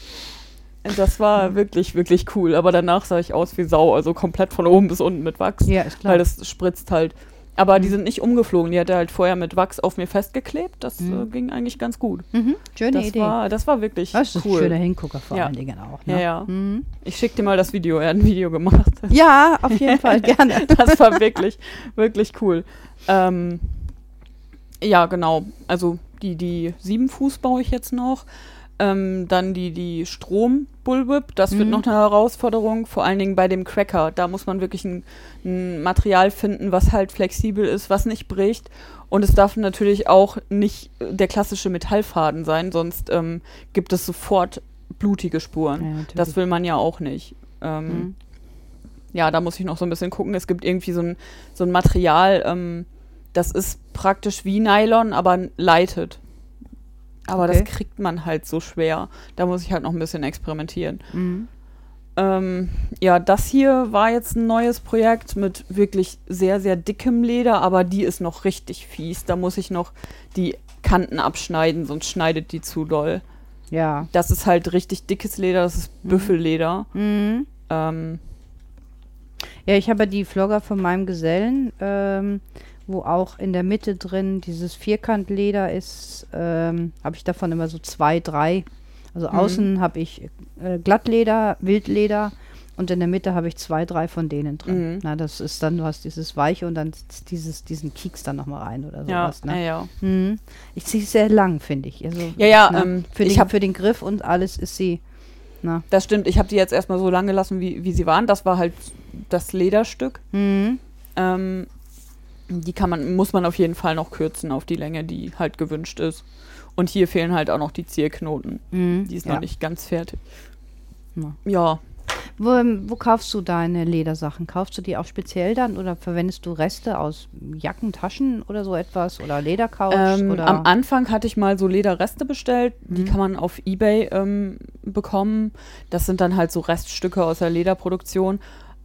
Das war wirklich, wirklich cool. Aber danach sah ich aus wie Sau, also komplett von oben bis unten mit Wachs. Ja, ist klar. Weil das spritzt halt. Aber die Mhm. sind nicht umgeflogen. Die hat er halt vorher mit Wachs auf mir festgeklebt. Das Mhm. äh, ging eigentlich ganz gut. mhm. Schöne Das Idee. war, das war wirklich das ist ein cool. schöner Hingucker vor Ja. allen Dingen auch. Ja, Ne? ja. Mhm. Ich schick dir mal das Video. Er hat ein Video gemacht. ja, auf jeden Fall gerne. Das war wirklich, wirklich cool. Ähm, ja, genau. Also die, die sieben Fuß baue ich jetzt noch. Ähm, dann die, die Strom-Bullwhip, das wird Mhm. noch eine Herausforderung, vor allen Dingen bei dem Cracker. Da muss man wirklich ein, ein Material finden, was halt flexibel ist, was nicht bricht. Und es darf natürlich auch nicht der klassische Metallfaden sein, sonst ähm, gibt es sofort blutige Spuren. Ja, das will man ja auch nicht. Ähm, Mhm. ja, da muss ich noch so ein bisschen gucken. Es gibt irgendwie so ein, so ein Material, ähm, das ist praktisch wie Nylon, aber leitet. Aber Okay. das kriegt man halt so schwer. Da muss ich halt noch ein bisschen experimentieren. Mhm. Ähm, ja, das hier war jetzt ein neues Projekt mit wirklich sehr, sehr dickem Leder, aber die ist noch richtig fies. Da muss ich noch die Kanten abschneiden, sonst schneidet die zu doll. Ja. Das ist halt richtig dickes Leder, das ist Büffelleder. Mhm. Ähm, Ja, ich habe die Vlogger von meinem Gesellen, ähm, wo auch in der Mitte drin dieses Vierkantleder ist, ähm, habe ich davon immer so zwei, drei. Also Mhm. außen habe ich äh, Glattleder, Wildleder und in der Mitte habe ich zwei, drei von denen drin. Mhm. Na, das ist dann, du hast dieses Weiche und dann dieses, diesen Kieks dann nochmal rein oder ja, sowas. ne? ja, ja. Mhm. Ich ziehe sehr lang, finde ich. Also, Ja, ja, ne, ähm, für, ich den, hab- für den Griff und alles ist sie. Na. Das stimmt, ich habe die jetzt erstmal so lang gelassen, wie, wie sie waren. Das war halt das Lederstück. Mhm. Ähm, die kann man, muss man auf jeden Fall noch kürzen auf die Länge, die halt gewünscht ist. Und hier fehlen halt auch noch die Zierknoten. Mhm. Die ist ja. noch nicht ganz fertig. Ja. Ja, Wo, wo kaufst du deine Ledersachen? Kaufst du die auch speziell dann oder verwendest du Reste aus Jacken, Taschen oder so etwas oder Ledercouch? ähm, oder? am Anfang hatte ich mal so Lederreste bestellt. Die Mhm. kann man auf Ebay ähm, bekommen. Das sind dann halt so Reststücke aus der Lederproduktion.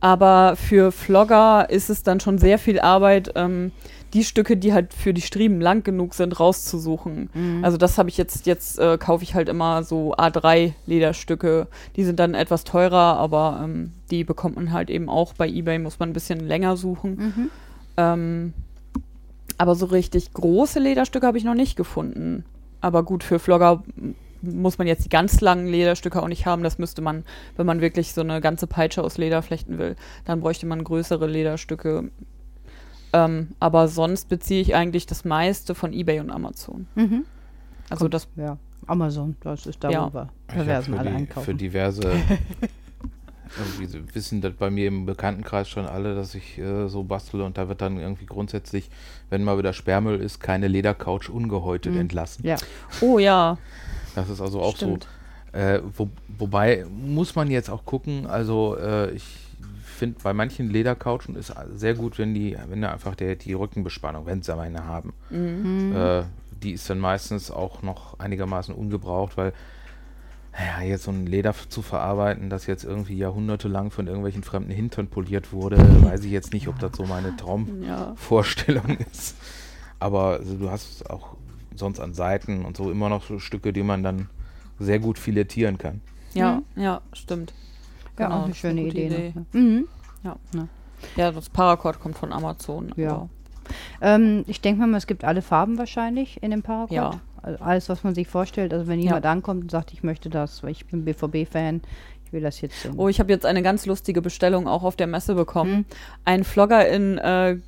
Aber für Vlogger ist es dann schon sehr viel Arbeit, ähm, die Stücke, die halt für die Striemen lang genug sind, rauszusuchen. Mhm. Also das habe ich jetzt, jetzt äh, kaufe ich halt immer so A3-Lederstücke. Die sind dann etwas teurer, aber ähm, die bekommt man halt eben auch bei Ebay, muss man ein bisschen länger suchen. Mhm. Ähm, aber so richtig große Lederstücke habe ich noch nicht gefunden. Aber gut, für Vlogger muss man jetzt die ganz langen Lederstücke auch nicht haben. Das müsste man, wenn man wirklich so eine ganze Peitsche aus Leder flechten will, dann bräuchte man größere Lederstücke. Ähm, aber sonst beziehe ich eigentlich das meiste von eBay und Amazon. Mhm. Also das, Ja, Amazon, das ist da, Ja. wo wir Perversen für, alle die, einkaufen. für diverse. irgendwie wissen das bei mir im Bekanntenkreis schon alle, dass ich äh, so bastele und da wird dann irgendwie grundsätzlich, wenn mal wieder Sperrmüll ist, keine Ledercouch ungehäutet Mhm. entlassen. ja. oh ja, Das ist also auch stimmt. so. Äh, wo, wobei muss man jetzt auch gucken, also äh, ich finde bei manchen Ledercouchen ist sehr gut, wenn die, wenn da einfach der, die Rückenbespannung, wenn sie eine haben, Mhm. Äh, die ist dann meistens auch noch einigermaßen ungebraucht, weil naja, jetzt so ein Leder zu verarbeiten, das jetzt irgendwie jahrhundertelang von irgendwelchen fremden Hintern poliert wurde, weiß ich jetzt nicht, ob das so meine Ja. Traumvorstellung ist. Aber also, du hast auch sonst an Seiten und so immer noch so Stücke, die man dann sehr gut filetieren kann. Ja, ja, stimmt. Ja, Genau, auch eine eine schöne gute Idee. Idee. ne? Mhm. Ja, das Paracord kommt von Amazon. Ja. Ähm, ich denke mal, es gibt alle Farben wahrscheinlich in dem Paracord. Ja. Also alles, was man sich vorstellt. Also wenn jemand ankommt und sagt, ich möchte das, weil ich bin BVB-Fan, ich will das jetzt. Oh, ich habe jetzt eine ganz lustige Bestellung auch auf der Messe bekommen. Mhm. Ein Flogger in äh,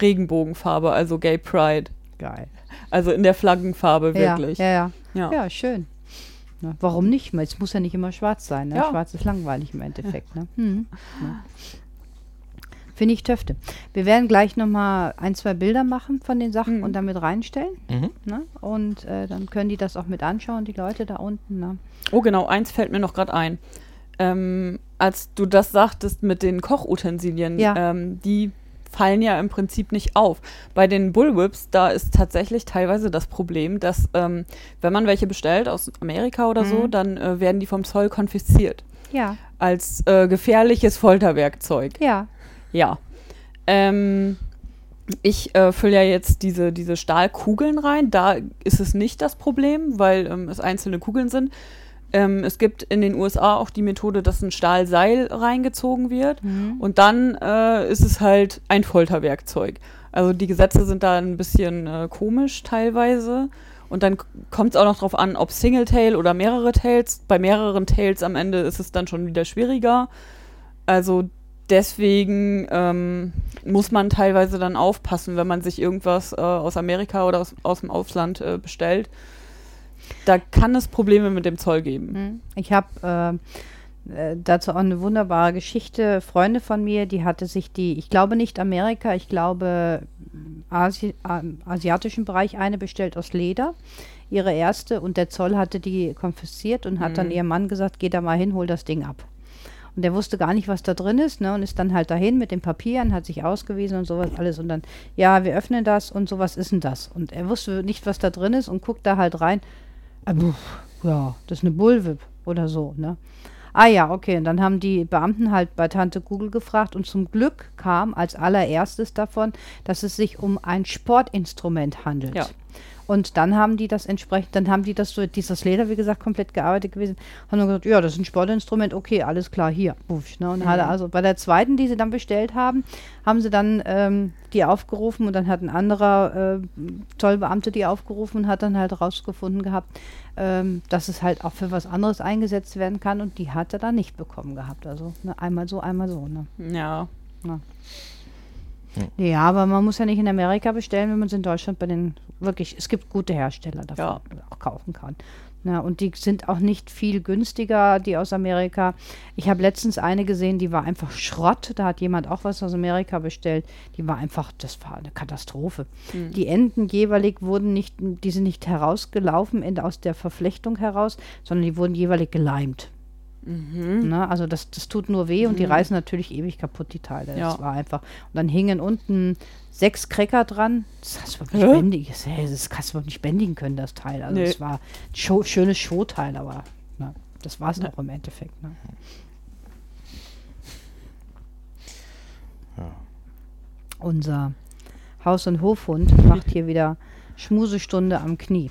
Regenbogenfarbe, also Gay Pride. Geil. Also in der Flaggenfarbe wirklich. Ja, ja, Ja. ja. ja schön. Na, warum nicht? Es muss ja nicht immer schwarz sein. Ne? Ja. Schwarz ist langweilig im Endeffekt. Ne? Ja. Finde ich Töfte. Wir werden gleich nochmal ein, zwei Bilder machen von den Sachen Mhm. und damit reinstellen. Mhm. Ne? Und äh, dann können die das auch mit anschauen, die Leute da unten. Ne? Oh, genau, eins fällt mir noch gerade ein. Ähm, als du das sagtest mit den Kochutensilien, Ja. ähm, die fallen ja im Prinzip nicht auf. Bei den Bullwhips, da ist tatsächlich teilweise das Problem, dass ähm, wenn man welche bestellt aus Amerika oder so, Mhm. dann äh, werden die vom Zoll konfisziert Ja, als äh, gefährliches Folterwerkzeug. ja. Ja. Ähm, ich äh, fülle ja jetzt diese, diese Stahlkugeln rein. Da ist es nicht das Problem, weil ähm, es einzelne Kugeln sind. Ähm, es gibt in den USA auch die Methode, dass ein Stahlseil reingezogen wird. Mhm. Und dann äh, ist es halt ein Folterwerkzeug. Also die Gesetze sind da ein bisschen äh, komisch teilweise. Und dann kommt es auch noch darauf an, ob Single-Tail oder mehrere Tails. Bei mehreren Tails am Ende ist es dann schon wieder schwieriger. Also deswegen ähm, muss man teilweise dann aufpassen, wenn man sich irgendwas äh, aus Amerika oder aus, aus dem Ausland äh, bestellt. Da kann es Probleme mit dem Zoll geben. Mhm. Ich habe äh, äh, dazu auch eine wunderbare Geschichte. Freunde von mir, die hatte sich die, ich glaube nicht Amerika, ich glaube Asi ähm, asiatischen Bereich eine bestellt aus Leder. Ihre erste und der Zoll hatte die konfisziert und hat dann Mhm. ihrem Mann gesagt, geh da mal hin, hol das Ding ab. Und der wusste gar nicht, was da drin ist, ne? Und ist dann halt dahin mit den Papieren, hat sich ausgewiesen und sowas alles. Und dann, ja, wir öffnen das und sowas ist denn das? Und er wusste nicht, was da drin ist und guckt da halt rein. Puh, ja, das ist eine Bullwhip oder so, ne? Ah ja, okay. Und dann haben die Beamten halt bei Tante Google gefragt und zum Glück kam als allererstes davon, dass es sich um ein Sportinstrument handelt. Ja. Und dann haben die das entsprechend, dann haben die das so, dieses Leder, wie gesagt, komplett gearbeitet gewesen, haben dann gesagt, ja, das ist ein Sportinstrument, okay, alles klar, hier. Puff, ne? Und Mhm. hatte also bei der zweiten, die sie dann bestellt haben, haben sie dann ähm, die aufgerufen und dann hat ein anderer äh, Zollbeamte die aufgerufen und hat dann halt rausgefunden gehabt, ähm, dass es halt auch für was anderes eingesetzt werden kann und die hat er dann nicht bekommen gehabt. Also ne, einmal so, einmal so. Ne? Ja. Ja, aber man muss ja nicht in Amerika bestellen, wenn man es in Deutschland bei den wirklich, es gibt gute Hersteller davon, Ja. die man auch kaufen kann. Na, und die sind auch nicht viel günstiger, die aus Amerika. Ich habe letztens eine gesehen, die war einfach Schrott. Da hat jemand auch was aus Amerika bestellt. Die war einfach, das war eine Katastrophe. Mhm. Die Enden jeweilig wurden nicht, die sind nicht herausgelaufen aus der Verflechtung heraus, sondern die wurden jeweilig geleimt. Mhm. Ne? Also das, das tut nur weh und die Mhm. reißen natürlich ewig kaputt, die Teile. Ja. Das war einfach. Und dann hingen unten sechs Cracker dran. Das hast du nicht bändigen. Das, das kannst du nicht bändigen können, das Teil. Also Nee. es war ein Show, schönes Showteil, aber ne, das war es Ja. auch im Endeffekt. Ne? Ja. Unser Haus- und Hofhund macht hier wieder Schmusestunde am Knie.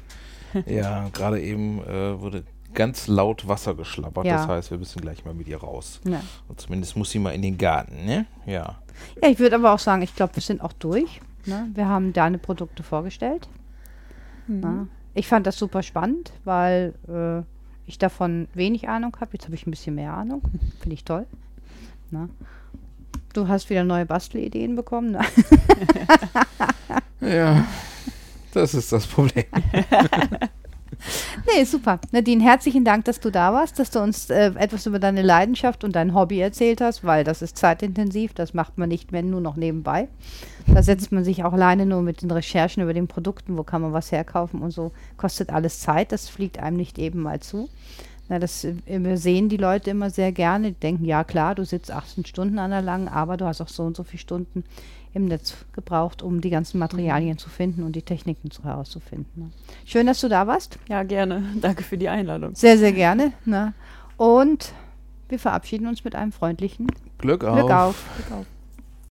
Ja, gerade eben äh, wurde ganz laut Wasser geschlappert. Ja. Das heißt, wir müssen gleich mal mit ihr raus. Ja. Und zumindest muss sie mal in den Garten, ne? Ja. Ja, ich würde aber auch sagen, ich glaube, wir sind auch durch. Ne? Wir haben deine Produkte vorgestellt. Mhm. Ich fand das super spannend, weil äh, ich davon wenig Ahnung habe. Jetzt habe ich ein bisschen mehr Ahnung. Finde ich toll. Na? Du hast wieder neue Bastelideen bekommen. Ne? Ja, das ist das Problem. nee, super. Nadine, herzlichen Dank, dass du da warst, dass du uns äh, etwas über deine Leidenschaft und dein Hobby erzählt hast, weil das ist zeitintensiv. Das macht man nicht mehr nur noch nebenbei. Da setzt man sich auch alleine nur mit den Recherchen über den Produkten, wo kann man was herkaufen und so. Kostet alles Zeit. Das fliegt einem nicht eben mal zu. Na, das äh, wir sehen die Leute immer sehr gerne. Die denken, ja klar, du sitzt 18 Stunden an der langen, aber du hast auch so und so viele Stunden im Netz gebraucht, um die ganzen Materialien zu finden und die Techniken zu, herauszufinden. Ne? Schön, dass du da warst. Ja, gerne. Danke für die Einladung. Sehr, sehr gerne. Ne? Und wir verabschieden uns mit einem freundlichen Glück auf. Glück auf. Glück auf.